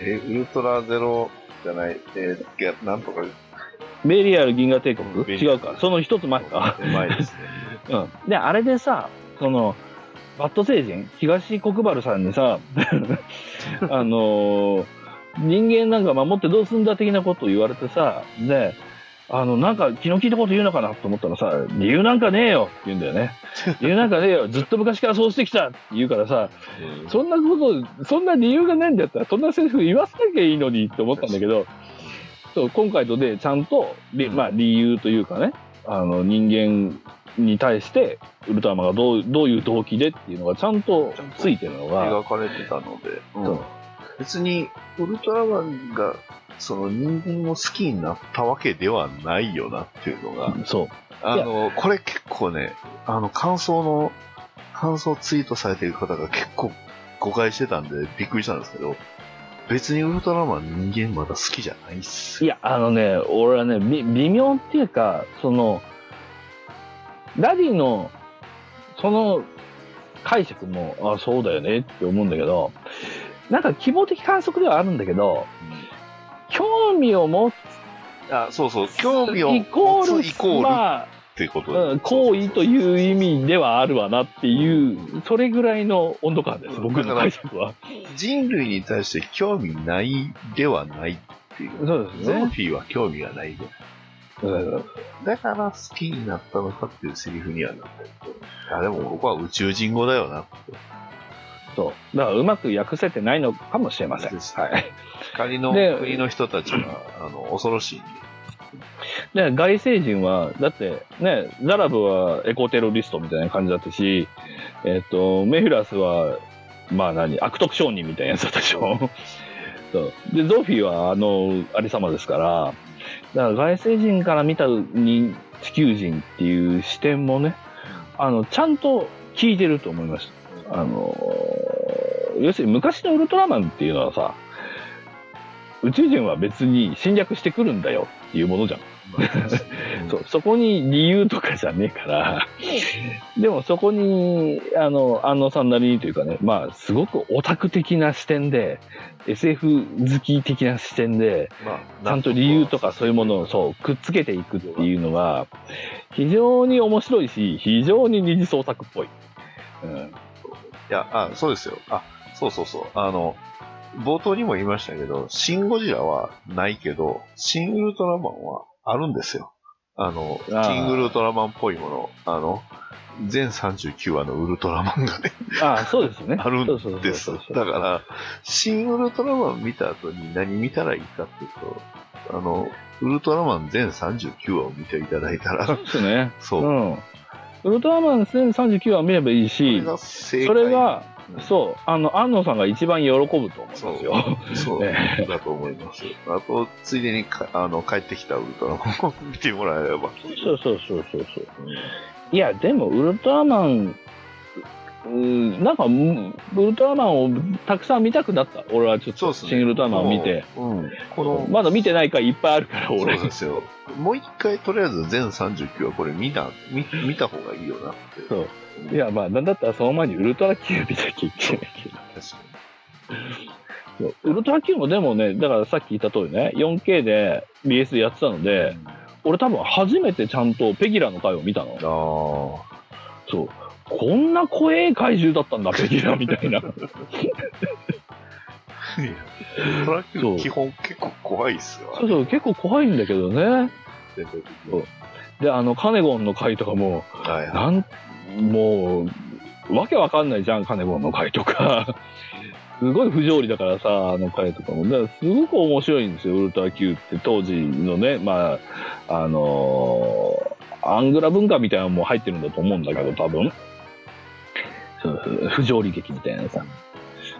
えウルトラゼロじゃない、えー、なんとか、ベリアル銀河帝国？違うか。その一つ前か。前ですね。うん。で、あれでさ、その、バッド星人、東国原さんにさ、あのー人間なんか守ってどうすんだ的なことを言われてさ、で、あの、なんか気の利いたこと言うのかなと思ったらさ、理由なんかねえよって言うんだよね。理由なんかねえよ。ずっと昔からそうしてきたって言うからさ、うんそんなこと、そんな理由がないんだったら、そんなセリフ言わせなきゃいいのにって思ったんだけど、そう、今回とでちゃんと、りまあ理由というかね、あの、人間に対して、ウルトラマンがどう、どういう動機でっていうのがちゃんとついてるのが、描かれてたので、そう別にウルトラマンがその人間を好きになったわけではないよなっていうのが、そう。あの、これ結構ね、あの、感想の、感想ツイートされてる方が結構誤解してたんでびっくりしたんですけど、別にウルトラマン人間まだ好きじゃないっすいや、あのね、俺はね、び微妙っていうか、その、ダディの、その解釈も、あ、そうだよねって思うんだけど、なんか希望的観測ではあるんだけど、興味を持つあ、そうそう、興味をイコ持ール、つイコールまあ、っていうことうん行為という意味ではあるわなっていう、それぐらいの温度感です、僕の解釈は。人類に対して興味ないではないっていう。そうですゾーね。フィーは興味がないで。うんだから好きになったのかっていうセリフにはなったけど。あ、でもここは宇宙人語だよなって。そう。だからうまく訳せてないのかもしれません。はい。仮ので国の人たちは、あの、恐ろしいんで。で、外星人は、だってね、ザラブはエコテロリストみたいな感じだったし、えっ、と、メフィラスは、まあ何、悪徳商人みたいなやつだったでしょ。そう。で、ゾフィーはあの、ありさまですから、だから外星人から見たに地球人っていう視点もね、あの、ちゃんと聞いてると思いました。あの、要するに昔のウルトラマンっていうのはさ、宇宙人は別に侵略してくるんだよっていうものじゃん。そう、そこに理由とかじゃねえから、でもそこに、あの、安野さんなりにというかね、まあ、すごくオタク的な視点で、SF 好き的な視点で、まあちゃんと理由とかそういうものをそう、くっつけていくっていうのが、非常に面白いし、非常に二次創作っぽい。うん。いや、あ、そうですよ。あ、そうそうそう。あの、冒頭にも言いましたけど、シン・ゴジラはないけど、シン・ウルトラマンはあるんですよ。あの、キングウルトラマンっぽいもの。あの、全39話のウルトラマンがね、ああ、そうですよね。あるんですだから、シン・ウルトラマン見た後に何見たらいいかっていうと、あの、ウルトラマン全39話を見ていただいたらそう、ですね。そう、うん。ウウルトラマン1039は見ればいいそれし、それが、うんそう、あの、安野さんが一番喜ぶと思うんですそうよ。そうえ だと思います。あと、ついでにかあの帰ってきたウルトラマンを見てもらえれば。そうそうそうそうそう。いや、でも、ウルトラマン、うーなんか、うんウルトラマンをたくさん見たくなった。俺はちょっと、そうですね。新ウルトラマンを見て。うん。この、まだ見てない回いっぱいあるから、そう俺。ですよ。もう一回、とりあえず全39はこれ見た、見見た方がいいよなって。そういや、まあ、なんだったらその前にウルトラ Q 見なきゃいけないけど。確かそうウルトラ Q もでもね、だからさっき言った通りね、4K で BS でやってたのに。で、俺多分初めてちゃんとペギラの回を見たの。ああ。そう。こんな怖え怪獣だったんだ、ペギラみたいな。トラッそうク基本結構怖いっすよ。そうそう、結構怖いんだけどね。で、あの、カネゴンの回とかも、はいはい。なん、もう、わけわかんないじゃん、カネゴンの回とか。すごい不条理だからさ、あの回とかも。だからすごく面白いんですよ、ウルトラ Q って当時のね、まあ、あのーアングラ文化みたいなのも入ってるんだと思うんだけど、多分。不条理劇みたいなさ。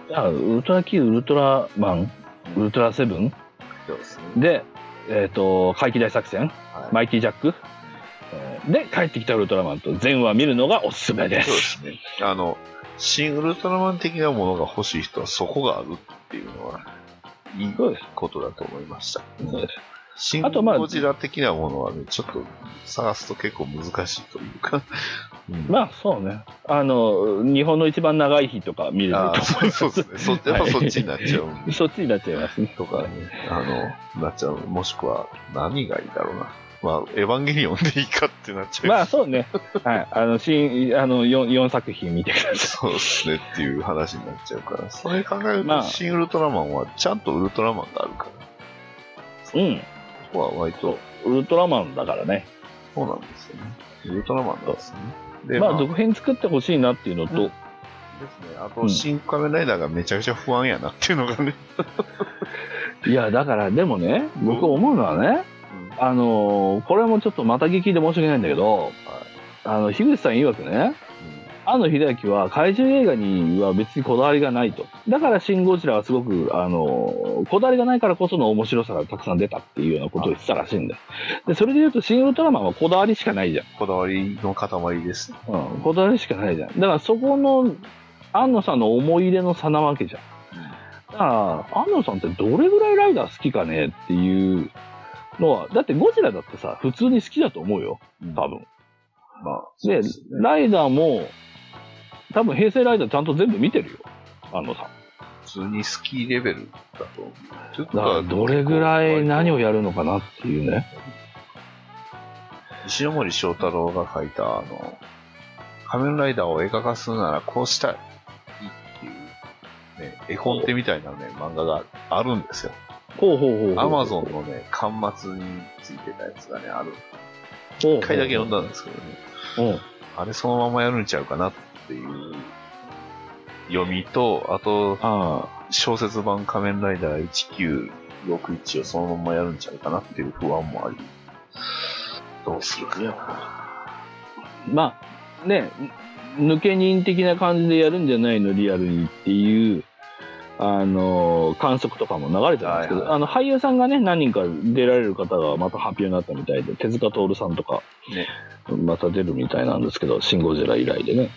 だから、ウルトラ Q、ウルトラマン、ウルトラセブンですね。で、えっ、と、怪奇大作戦、はいマイティジャック、えーで、帰ってきたウルトラマンと全話見るのがおすすめで。そうですすね。あの、新ウルトラマン的なものが欲しい人はそこがあるっていうのは、いい。ことだと思いました。そうです。新あとまあゴジラ的なものはね、ちょっと探すと結構難しいというか。うんまあ、そうね。あの、日本の一番長い日とか見れるとそうそうですね。そやっぱそっちになっちゃう そっちになっちゃいますね。とかね、あの、なっちゃう。もしくは、何がいいだろうな。まあ、エヴァンゲリオンでいいかってなっちゃう。まあ、そうね。はい。あの、新、あの、4, 4作品見てください。そうですねっていう話になっちゃうから。それ考えると、まあ新ウルトラマンはちゃんとウルトラマンがあるから。うん。ここは割と、ウルトラマンだからね。そうなんですよね。ウルトラマンなんですよね。で、まあ、です続編作ってほしいなっていうのと、ね。あと、うん新仮面ライダーがめちゃくちゃ不安やなっていうのがね。いや、だから、でもね、僕思うのはね、あのーこれもちょっとまた聞きで申し訳ないんだけど、あの、樋口さん曰くね、庵野秀明は怪獣映画には別にこだわりがないと。だからシン・ゴジラはすごく、あの、こだわりがないからこその面白さがたくさん出たっていうようなことを言ってたらしいんだよ。で、それで言うと、シン・ウルトラマンはこだわりしかないじゃん。こだわりの塊です。うん、こだわりしかないじゃん。だからそこの、庵野さんの思い入れの差なわけじゃん。だから、安野さんってどれぐらいライダー好きかねっていうのは、だってゴジラだってさ、普通に好きだと思うよ。多分。まあ、そうで、ねライダーも、多分平成ライダーちゃんと全部見てるよ。安野さん。普通にスキーレベルだと思う。ということどれぐらい何をややるのかなっていうね。石森章太郎が書いた、あの、仮面ライダーを映画化するならこうしたいっていう、ね、絵コンテみたいなね、漫画があるんですよ。ほうほうほうほう。アマゾンのね、端末についてたやつがね、ある。一回だけ読んだんですけどね。うん。あれそのままやるんちゃうかなっていう読みと、あと、あ小説版仮面ライダー1961をそのままやるんちゃうかなっていう不安もあり、どうするか。あ。まあ、ね、抜け人的な感じでやるんじゃないの、リアルにっていう、あの、観測とかも流れてたんですけど、はいはいあの、俳優さんがね、何人か出られる方がまた発表になったみたいで、手塚徹さんとか、ね。また出るみたいなんですけど、シン・ゴジラ以来でね。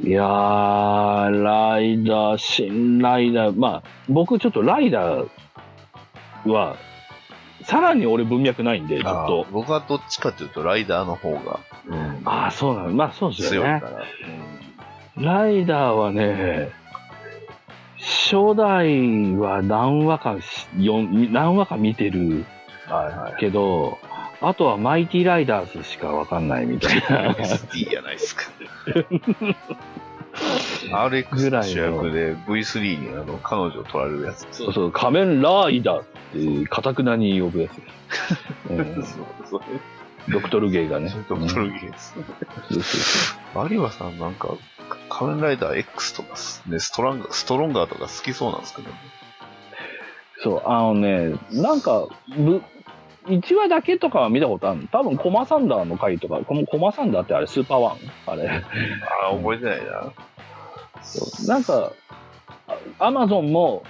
いやー、ライダー、新ライダー、まあ、僕ちょっとライダーは、さらに俺文脈ないんで、ずっあとー。僕はどっちかというと、ライダーの方が、うんああ、そうなの。まあそうです強よね。いから。ライダーはね、初代は何話か何話か見てるはいはい。あとはマイティライダーズしかわかんないみたいな。SD やないですか。ぐ RX のらいの主役で V3 にあの彼女を取られるやつ。そうそう、仮面ライダーって、かたくなに呼ぶやつ そうそう。ドクトルゲイがね。ドクトルゲース。そうそう有馬さんなんか、仮面ライダー X とかね、ストランストロンガーとか好きそうなんですけどね。そう、あのね、なんか、ぶ、1話だけとかは見たことあるの？多分コマサンダーの回とか、このコマサンダーってあれスーパーワン？あれ。ああ、覚えてないな。なんか、アマゾンも、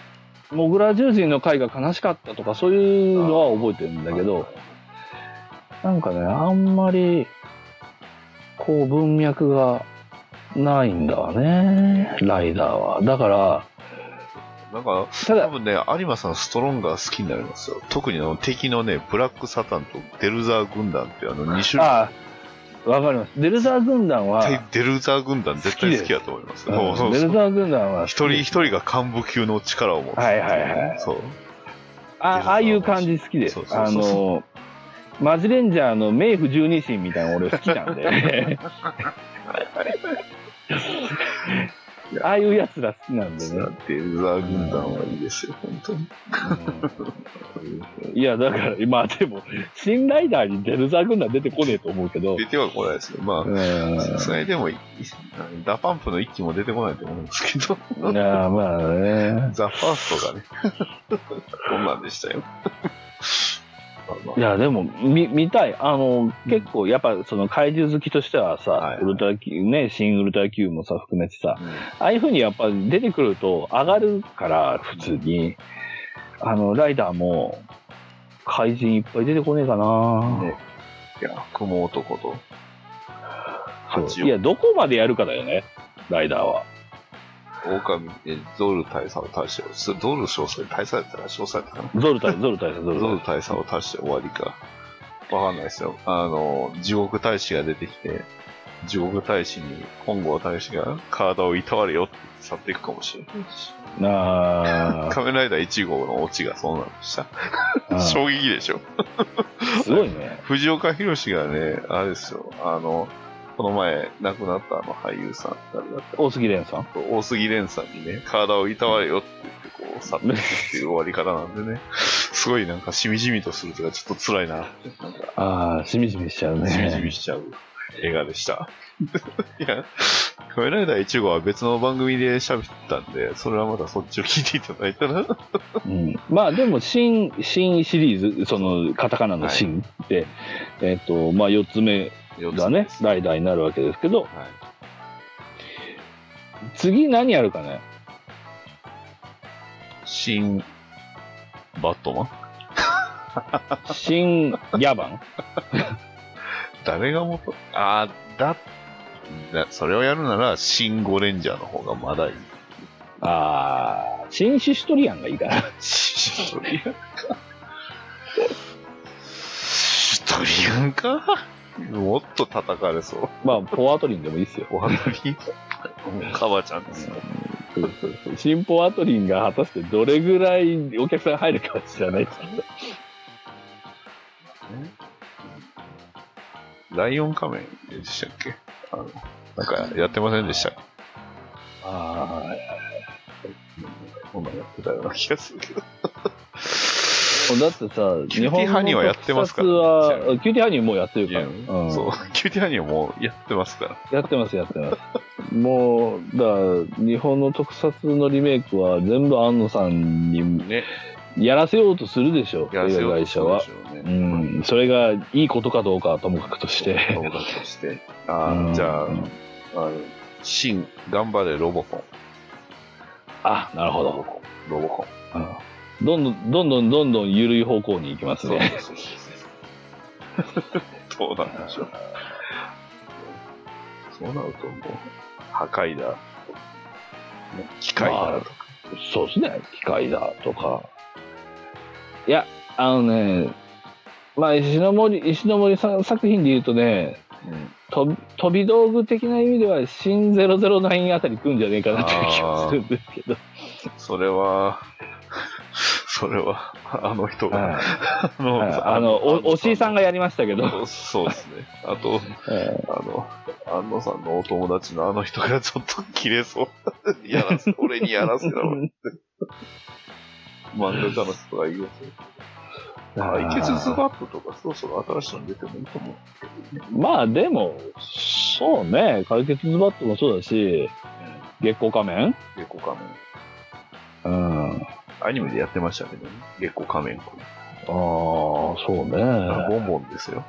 モグラ獣人の回が悲しかったとか、そういうのは覚えてるんだけど、なんかね、あんまり、こう、文脈がないんだわね、ライダーは。だから、なんか、ただ、多分ね、有馬さんストロンガー好きになりますよ。特にあの敵のね、ブラックサタンとデルザー軍団っていうあの2種類。ああ、わかります。デルザー軍団は、絶対デルザー軍団絶対好きだと思います。うんそうそうそうデルザー軍団は、一人一人が幹部級の力を持つ。はいはいはいそう。あああいう感じ好きですそう。そうあそうそうの、マジレンジャーの冥府十二神みたいなの俺好きなんで。ああいうやつら好きなんでね。デルザー軍団はいいですよ、本当に。いや、だから、まあでも、新ライダーにデルザー軍団出てこねえと思うけど、出てはこないですよ。まうんあ、さすがにでもダパンプの一機も出てこないと思うんですけど、いや、まあね。ザ・ファーストがね、こんなんでしたよ。いや、でも、見、見たい。あの、結構、やっぱ、その怪獣好きとしてはさ、はいウルトラ Q、ね、新ウルトラ Q もさ、含めてさ、うん。ああいう風にやっぱ出てくると上がるから、普通に。あの、ライダーも、怪人いっぱい出てこねえかな、ね。いや、雲男と、そう。八いや、どこまでやるかだよね、ライダーは。狼、えゾル大佐を足して、そゾル少佐大佐やったら少佐やったかなゾルタイ、ゾルタイ、ゾル大佐を足して終わりか。わかんないですよ。あの、地獄大使が出てきて、地獄大使に本郷大使が体をいたわれよって去っていくかもしれないし。あ仮面ライダー1号のオチがそうなんでした。ー衝撃でしょ。すごいね。藤岡弘がね、あれですよ、あの、この前亡くなったあの俳優さん、誰だった？大杉蓮さん？大杉蓮さんにね、体をいたわれよって言って、こう、去っていくっていう終わり方なんでね、すごいなんかしみじみとするとか、ちょっと辛いなって、ああ、しみじみしちゃうね。しみじみしちゃう映画でした。いや、仮面ライダー1号は別の番組で喋ったんで、それはまたそっちを聞いていただいたら、うん、まあでも、新、新シリーズ、その、カタカナの新って、えっ、と、まあ4つ目がね、ライダーになるわけですけど、はい。次何やるかね？新、バットマン？新野蛮？誰が元？あーだ、だ、それをやるなら、新ゴレンジャーの方がまだいい。ああ、新シシトリアンがいいかな。シトリアン？か。シトリアンか？もっと叩かれそう。まあ、ポアトリンでもいいですよ。お花見カバちゃんですよ。そうそうそう新ポアトリンが果たしてどれぐらいお客さん入るかは知らないですけど。ライオン仮面でしたっけ？あの、なんかやってませんでした？あこんなんやってたような気がするけど。あ。だってさ、キューティーハニーはやってますからねキューティーハニーもうやってるから。うんそう、キューティーハニーはもうやってますから。やってます、やってます。もう、だから、日本の特撮のリメイクは全部庵野さんにね、やらせようとするでしょ、やらせ映画会社はよう。ん、それがいいことかどうかはともかくとして。友達として。あうんあ、じゃあ、あの、新、頑張れロボコン。あ、なるほど。ロボコン。うんどんどん、どんどん、どんどん緩い方向に行きますね。そうなんでしょう。そうなるともう、破壊だ。ね機械だとか。そうですね。機械だとか。いや、あのね、まあ、石ノ森、石ノ森さん作品で言うとね、と飛び道具的な意味では、新009あたり来るんじゃねえかなという気がするんですけど。それは、それは、あの人が、はい あのはいあの、お、おしいさんがやりましたけど、そうですね。あと、えあの、安野さんのお友達のあの人がちょっと切れそう。やらせ、俺にやらせろって。漫画家の人が言うー解決ズバットとかそろそろ新しいの出てもいいと思う。まあでも、そうね、解決ズバットもそうだし、月光仮面？月光仮面。うん。アニメでやってましたけどね。月光仮面。ああ、そうね。ボンボンですよ。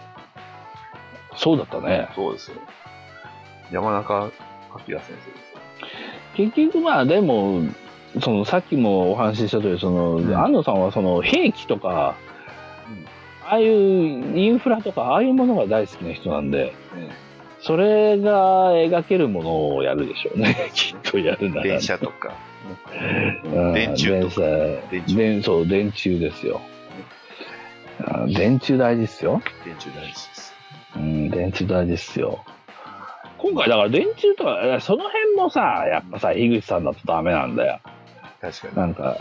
そうだったね。そうですよ。山中明先生ですよ。結局まあでも、そのさっきもお話しした通り、その、うん安野さんはその兵器とか、ああいうインフラとか、ああいうものが大好きな人なんで、それが描けるものをやるでしょうね。きっとやるなら。電車とか、うん電柱とか。電電柱そう、電柱ですよ。あ電柱大事っすよ。電柱大事です。うん、電柱大事っすよ。今回だから電柱とか、えその辺もさ、やっぱさ、井口さんだとダメなんだよ。確かに。なんか、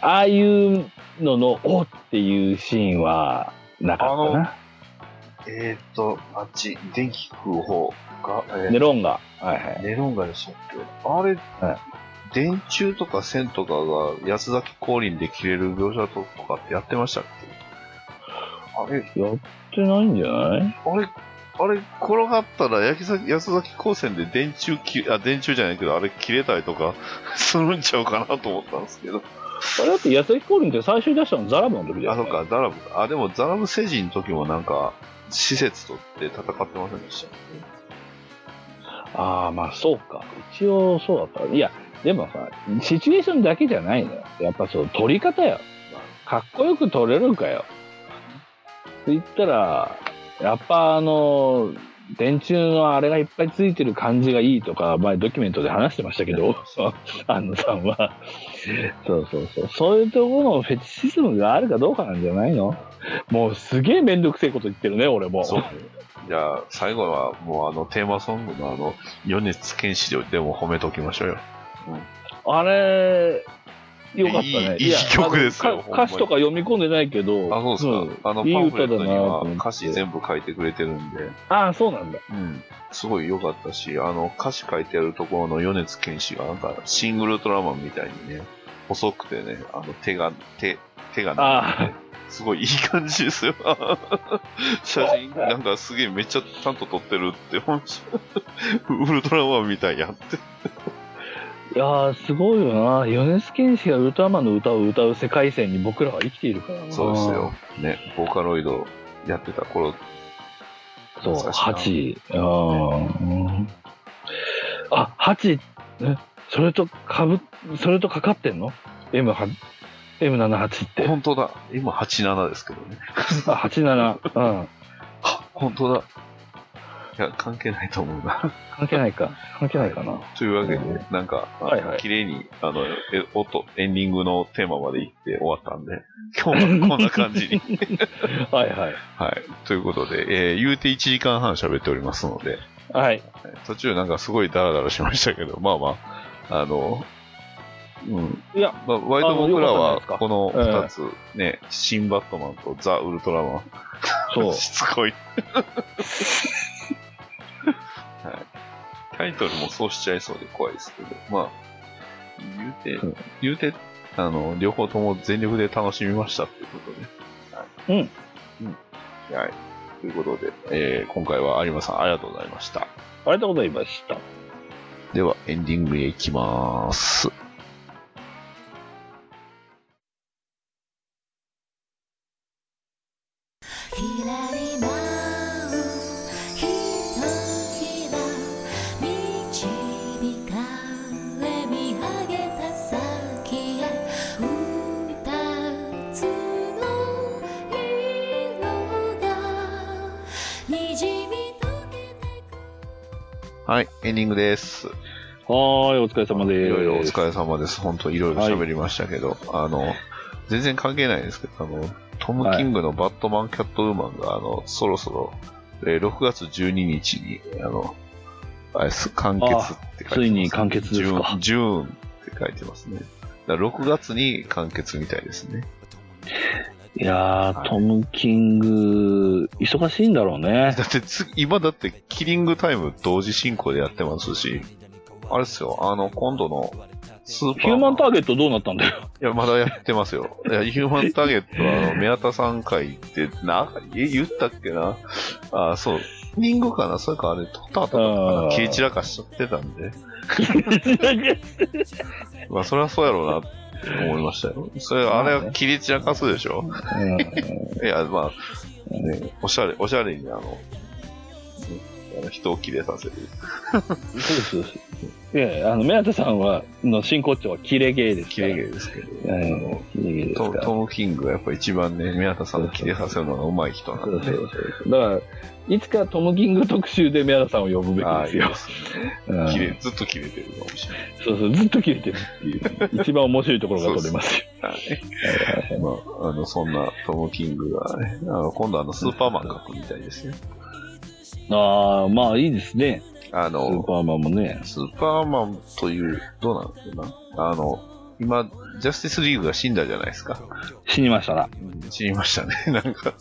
ああいうのの、おっていうシーンはなかったな。えーっと、あっち、電気食う方が、えーネロンガ。はいはい。ネロンガでしたっけ？あれ、はい電柱とか線とかが安崎降臨で切れる描写とかってやってましたっけ？あれ、やってないんじゃない？あれ、あれ、転がったら安崎高専で電柱き、あ、電柱じゃないけど、あれ切れたりとか するんちゃうかなと思ったんですけど。あれだって、矢崎降臨って最初に出したのザラブの時だよ、あ、ね。そっか、ザラブか。あ、でもザラブ星人の時もなんか、施設とって戦ってませんでした。ああ、まあそうか。一応そうだった。いや、でもさ、シチュエーションだけじゃないのよ。やっぱその撮り方よ。かっこよく撮れるかよ。って言ったら、やっぱあの、電柱のあれがいっぱいついてる感じがいいとか、前ドキュメントで話してましたけど、安野さんは。そうそうそう。そういうところのフェチシズムがあるかどうかなんじゃないの？もうすげえめんどくせえこと言ってるね、俺も。そう。じゃあ、最後はもうあのテーマソングのあの、米津玄師でも褒めときましょうよ。あれ、よかったね。いい曲ですよ歌詞とか読み込んでないけど。あ、そうですか。あの、パンフレットには歌詞全部書いてくれてるんで、ああ、そうなんだ。うん。すごい良かったし、あの、歌詞書いてあるところの米津玄師がなんか、シングルトラマンみたいにね、細くてね、あの、手が、手、手がすごいいい感じですよ。写真、なんかすげえめっちゃちゃんと撮ってるって、ウルトラマンみたいやって。いやー、すごいよな。米津玄師がウルトラマンの歌を歌う世界線に僕らは生きているからな。そうですよ。。ね、ボーカロイドやってた頃、そう、懐かしいなハチ。うん。あ、ハチ、えそれとかぶ、それとかかってんの ?M は、M78 って。本当だ。今87ですけどね。あ、87。うん。あ、本当だ。関係ないと思うな。関係ないか。関係ないかな。というわけで、なんか、はいはい綺麗に、あの、え音、エンディングのテーマまで行って終わったんで、今日はこんな感じに。はいはい。はい。ということで、えー言うて1時間半喋っておりますので、はい。途中なんかすごいダラダラしましたけど、まあまあ、あの、うん。いや、まあ、割と僕らあのよかはったんじゃないですか？この2つ、ね、新バットマンとザ・ウルトラマン、そう。しつこい。タイトルもそうしちゃいそうで怖いですけど、まあ、言うて、うん言うて、あの、両方とも全力で楽しみましたっていうことで。はい。うん。うん。はい。ということで、えー今回は有馬さんありがとうございました。ありがとうございました。では、エンディングへ行きます。はい、エンディングです。はーい、お疲れ様です。いろいろお疲れ様です。本当いろいろ喋りましたけど、あの、全然関係ないですけど、あの、トム・キングのバットマン・キャット・ウーマンが、あの、そろそろ、えー6月12日に、あの、あれです完結って書いてます、ついに完結ですかジューンジューンって書いてますね。だから6月に完結みたいですね。いやー、トム・キング、忙しいんだろうね。だってつ、今だってキリングタイム同時進行でやってますし、あれですよ、あの、今度のスーパーヒューマンターゲットどうなったんだよ。いや、まだやってますよ。いや、ヒューマンターゲットは、あの、宮田さん会って、な、え、言ったっけな？あ、そう。リングかな？それかあれ、撮った後だったかな切り散らかしちゃってたんで。まあ、それはそうやろうな。思いましたよ。それ、あれは切り散らかすでしょ？うん。いや、まあ、ね、おしゃれ、おしゃれにあの、ねあの人を切れさせる。そうです。いやあの、宮田さんは、の真骨頂はキレゲーですから。切れ毛ですけど。ええキレゲーですトム・キングがやっぱ一番ね、宮田さんを切れさせるのが上手い人なんでね。そうそうそう。だから、いつかトム・キング特集で宮田さんを呼ぶべきですよ。いいですずっと切れてるかもしれない。そうそう、ずっと切れてるっていう。一番面白いところが取れますよ。はい。まあ、あの、そんなトム・キングがね、あの、今度あの、スーパーマン描くみたいですよ。ああ、まあいいですね。あスーの、パーマンもね。スーパーマンという、どうなんですかな。あの、今、ジャスティスリーグが死んだじゃないですか。死にましたな。死にましたね。なんか、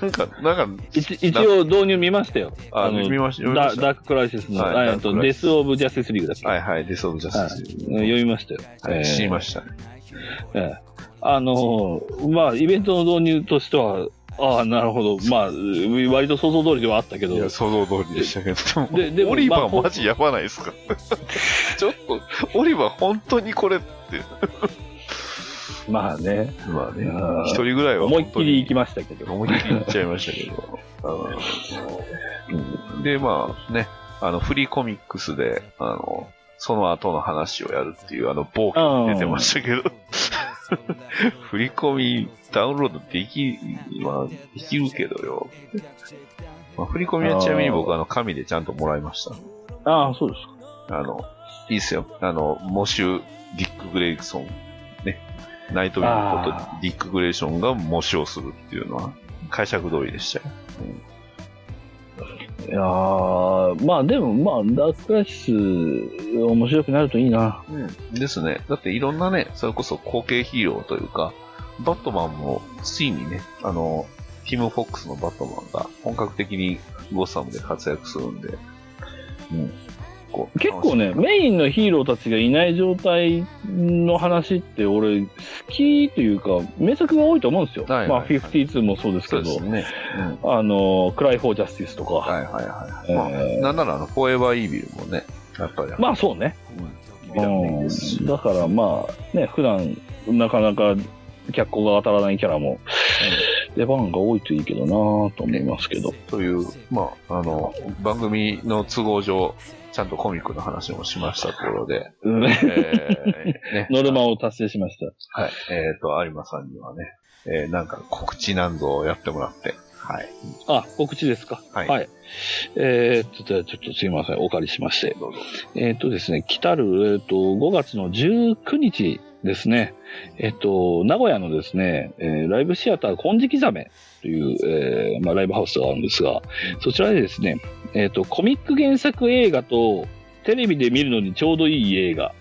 なんか、なんか、一一応導入見ましたよ。あの見ましたダダーククライシスの、はいとデス・オブ・ジャスティス・リーグだっけ、はいはい、デス・オブ・ジャはいスティスリーグ。読みましたよ。はい、死にまししたね。た。ええあのーまあ、イベントの導入としては、ああ、なるほど。まあ、割と想像通りではあったけど。い、や、想像通りでしたけど、ででもオリバまあーマジやばないですか？ちょっと、オリバー本当にこれって、まあね、まあね。うん、一人ぐらいは思いっきり行きまましたけど。思いっきり行っちゃいましたけど。あで、まあね、あの、フリーコミックスで、あの、その後の話をやるっていう、あの、冒険出てましたけど、振り込みダウンロードでき、まあ、できるけどよ。まあ、振り込みはちなみに僕、あの、紙でちゃんともらいました。ああ、そうですか。あの、いいっすよ。あの、モシュ・ディック・グレイソン。ね。ナイトウィングことあディック・グレイソンが模試をするっていうのは、解釈通りでしたよ。いやーまあでも、まあ、ダーククライシス、面白くなるといいな。うん。ですね。だっていろんなね、それこそ後継ヒーローというか、バットマンもついにね、あの、ティム・フォックスのバットマンが本格的にゴッサムで活躍するんで、うん。こう結構ね、メインのヒーローたちがいない状態の話って俺、好きというか、名作が多いと思うんですよ。はいはいまあ、52もそうですけどそうです、ね。うん。あの、クライ・フォー・ジャスティスとか。はいはいはい。まあ、えーなんならあの、フォーエバー・イービルもね、やっぱり、まあそうね。うん。だからまあ、ね、普段、なかなか脚光が当たらないキャラも、出番が多いといいけどなぁと思いますけど。という、まあ、あの、番組の都合上、ちゃんとコミックの話もしましたところで、うんえーね、ノルマを達成しました。はい。えっ、と、有馬さんにはね、えーなんか告知なんぞをやってもらって、はい。あ、告知ですか？はいえーっと、じゃあちょっとすいません、お借りしまして。どうぞ。えーっとですね、来たる、えーっと、5月の19日ですね、えーっと、名古屋のですね、えーライブシアター金色ザメという、えーまあ、ライブハウスがあるんですが、そちらでですね、えーっと、コミック原作映画とテレビで見るのにちょうどいい映画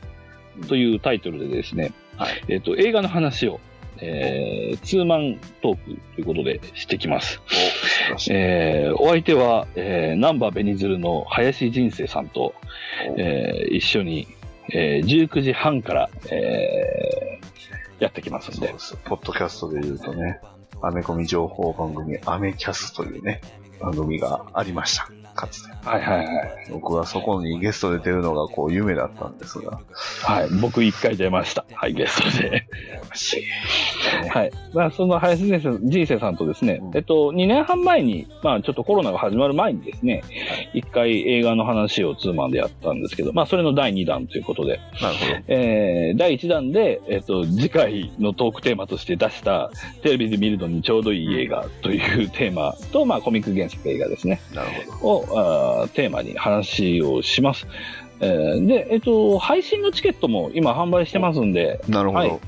というタイトルでですね、はいえーっと、映画の話を、えーツーマントークということでしてきます。お。えーお相手は、えー、ナンバーベニズルの林人生さんと、えー一緒に、えー19時半から、えーやってきますんで。そうです。ポッドキャストで言うとね、アメコミ情報番組、アメキャスというね、番組がありました。かつて。はいはいはい。僕はそこにゲストで出るのがこう夢だったんですが、はい。僕一回出ました。はい、ゲストで。はい。まあ、その林人生人生さんとですね、えっと、2年半前に、まあ、ちょっとコロナが始まる前にですね、一回映画の話をツーマンでやったんですけど、まあ、それの第2弾ということで、なるほど。えー第1弾で、えっと、次回のトークテーマとして出した、テレビで見るのにちょうどいい映画というテーマと、まあ、コミック原作映画ですね、なるほど。をあーテーマに話をします。えーで、えっと、配信のチケットも今販売してますんで、なるほど。はい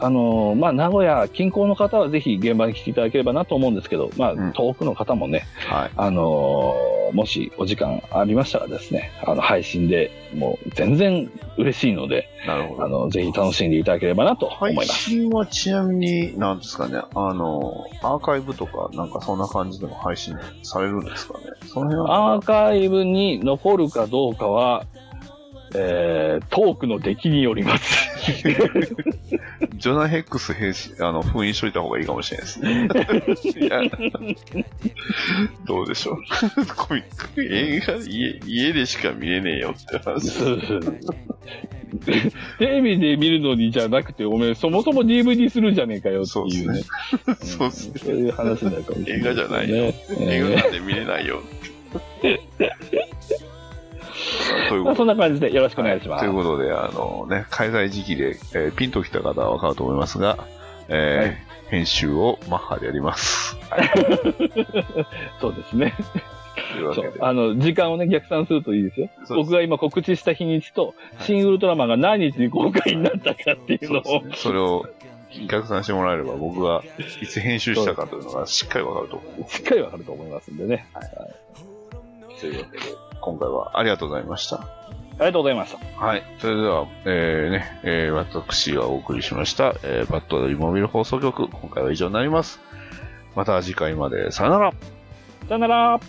あのーまあ、名古屋近郊の方はぜひ現場に来ていただければなと思うんですけど、まあ、うん遠くの方もね、はい。あのーもしお時間ありましたらですね、あの、配信でもう全然嬉しいので、なるほど。あの、ぜひ楽しんでいただければなと思配います。信はちなみに、なんですかね、あの、アーカイブとか、なんかそんな感じでも配信されるんですかね？その辺は、アーカイブに残るかどうかは、えー、トークの出来によります。ジョナ・ヘックス兵士、あの、封印しといた方がいいかもしれないですね。どうでしょう？コミック、映画、家、家でしか見れねえよって話。テレビで見るのにじゃなくて、おめえそもそも DVD するんじゃねえかよっていうね。そうっすね。そういう話になるかもしれない、映画じゃないよね。映画えなんて見れないよ。というそんな感じでよろしくお願いします。ということで、あのね、開催時期で、えーピンときた方はわかると思いますが、えーはい編集をマッハでやります。そうですね。そうあの、時間をね、逆算するといいですよ。す僕が今告知した日にちと、新ウルトラマンが何日に公開になったかっていうのを、ねそれを逆算してもらえれば、僕がいつ編集したかというのがしっかりわかると思う。しっかりわかると思いますんでね。というわけで、今回はありがとうございました。ありがとうございました。はい。それでは、えー、ね、えー、私がお送りしました、えー、バットリモビル放送局、今回は以上になります。また次回まで、さよならさよなら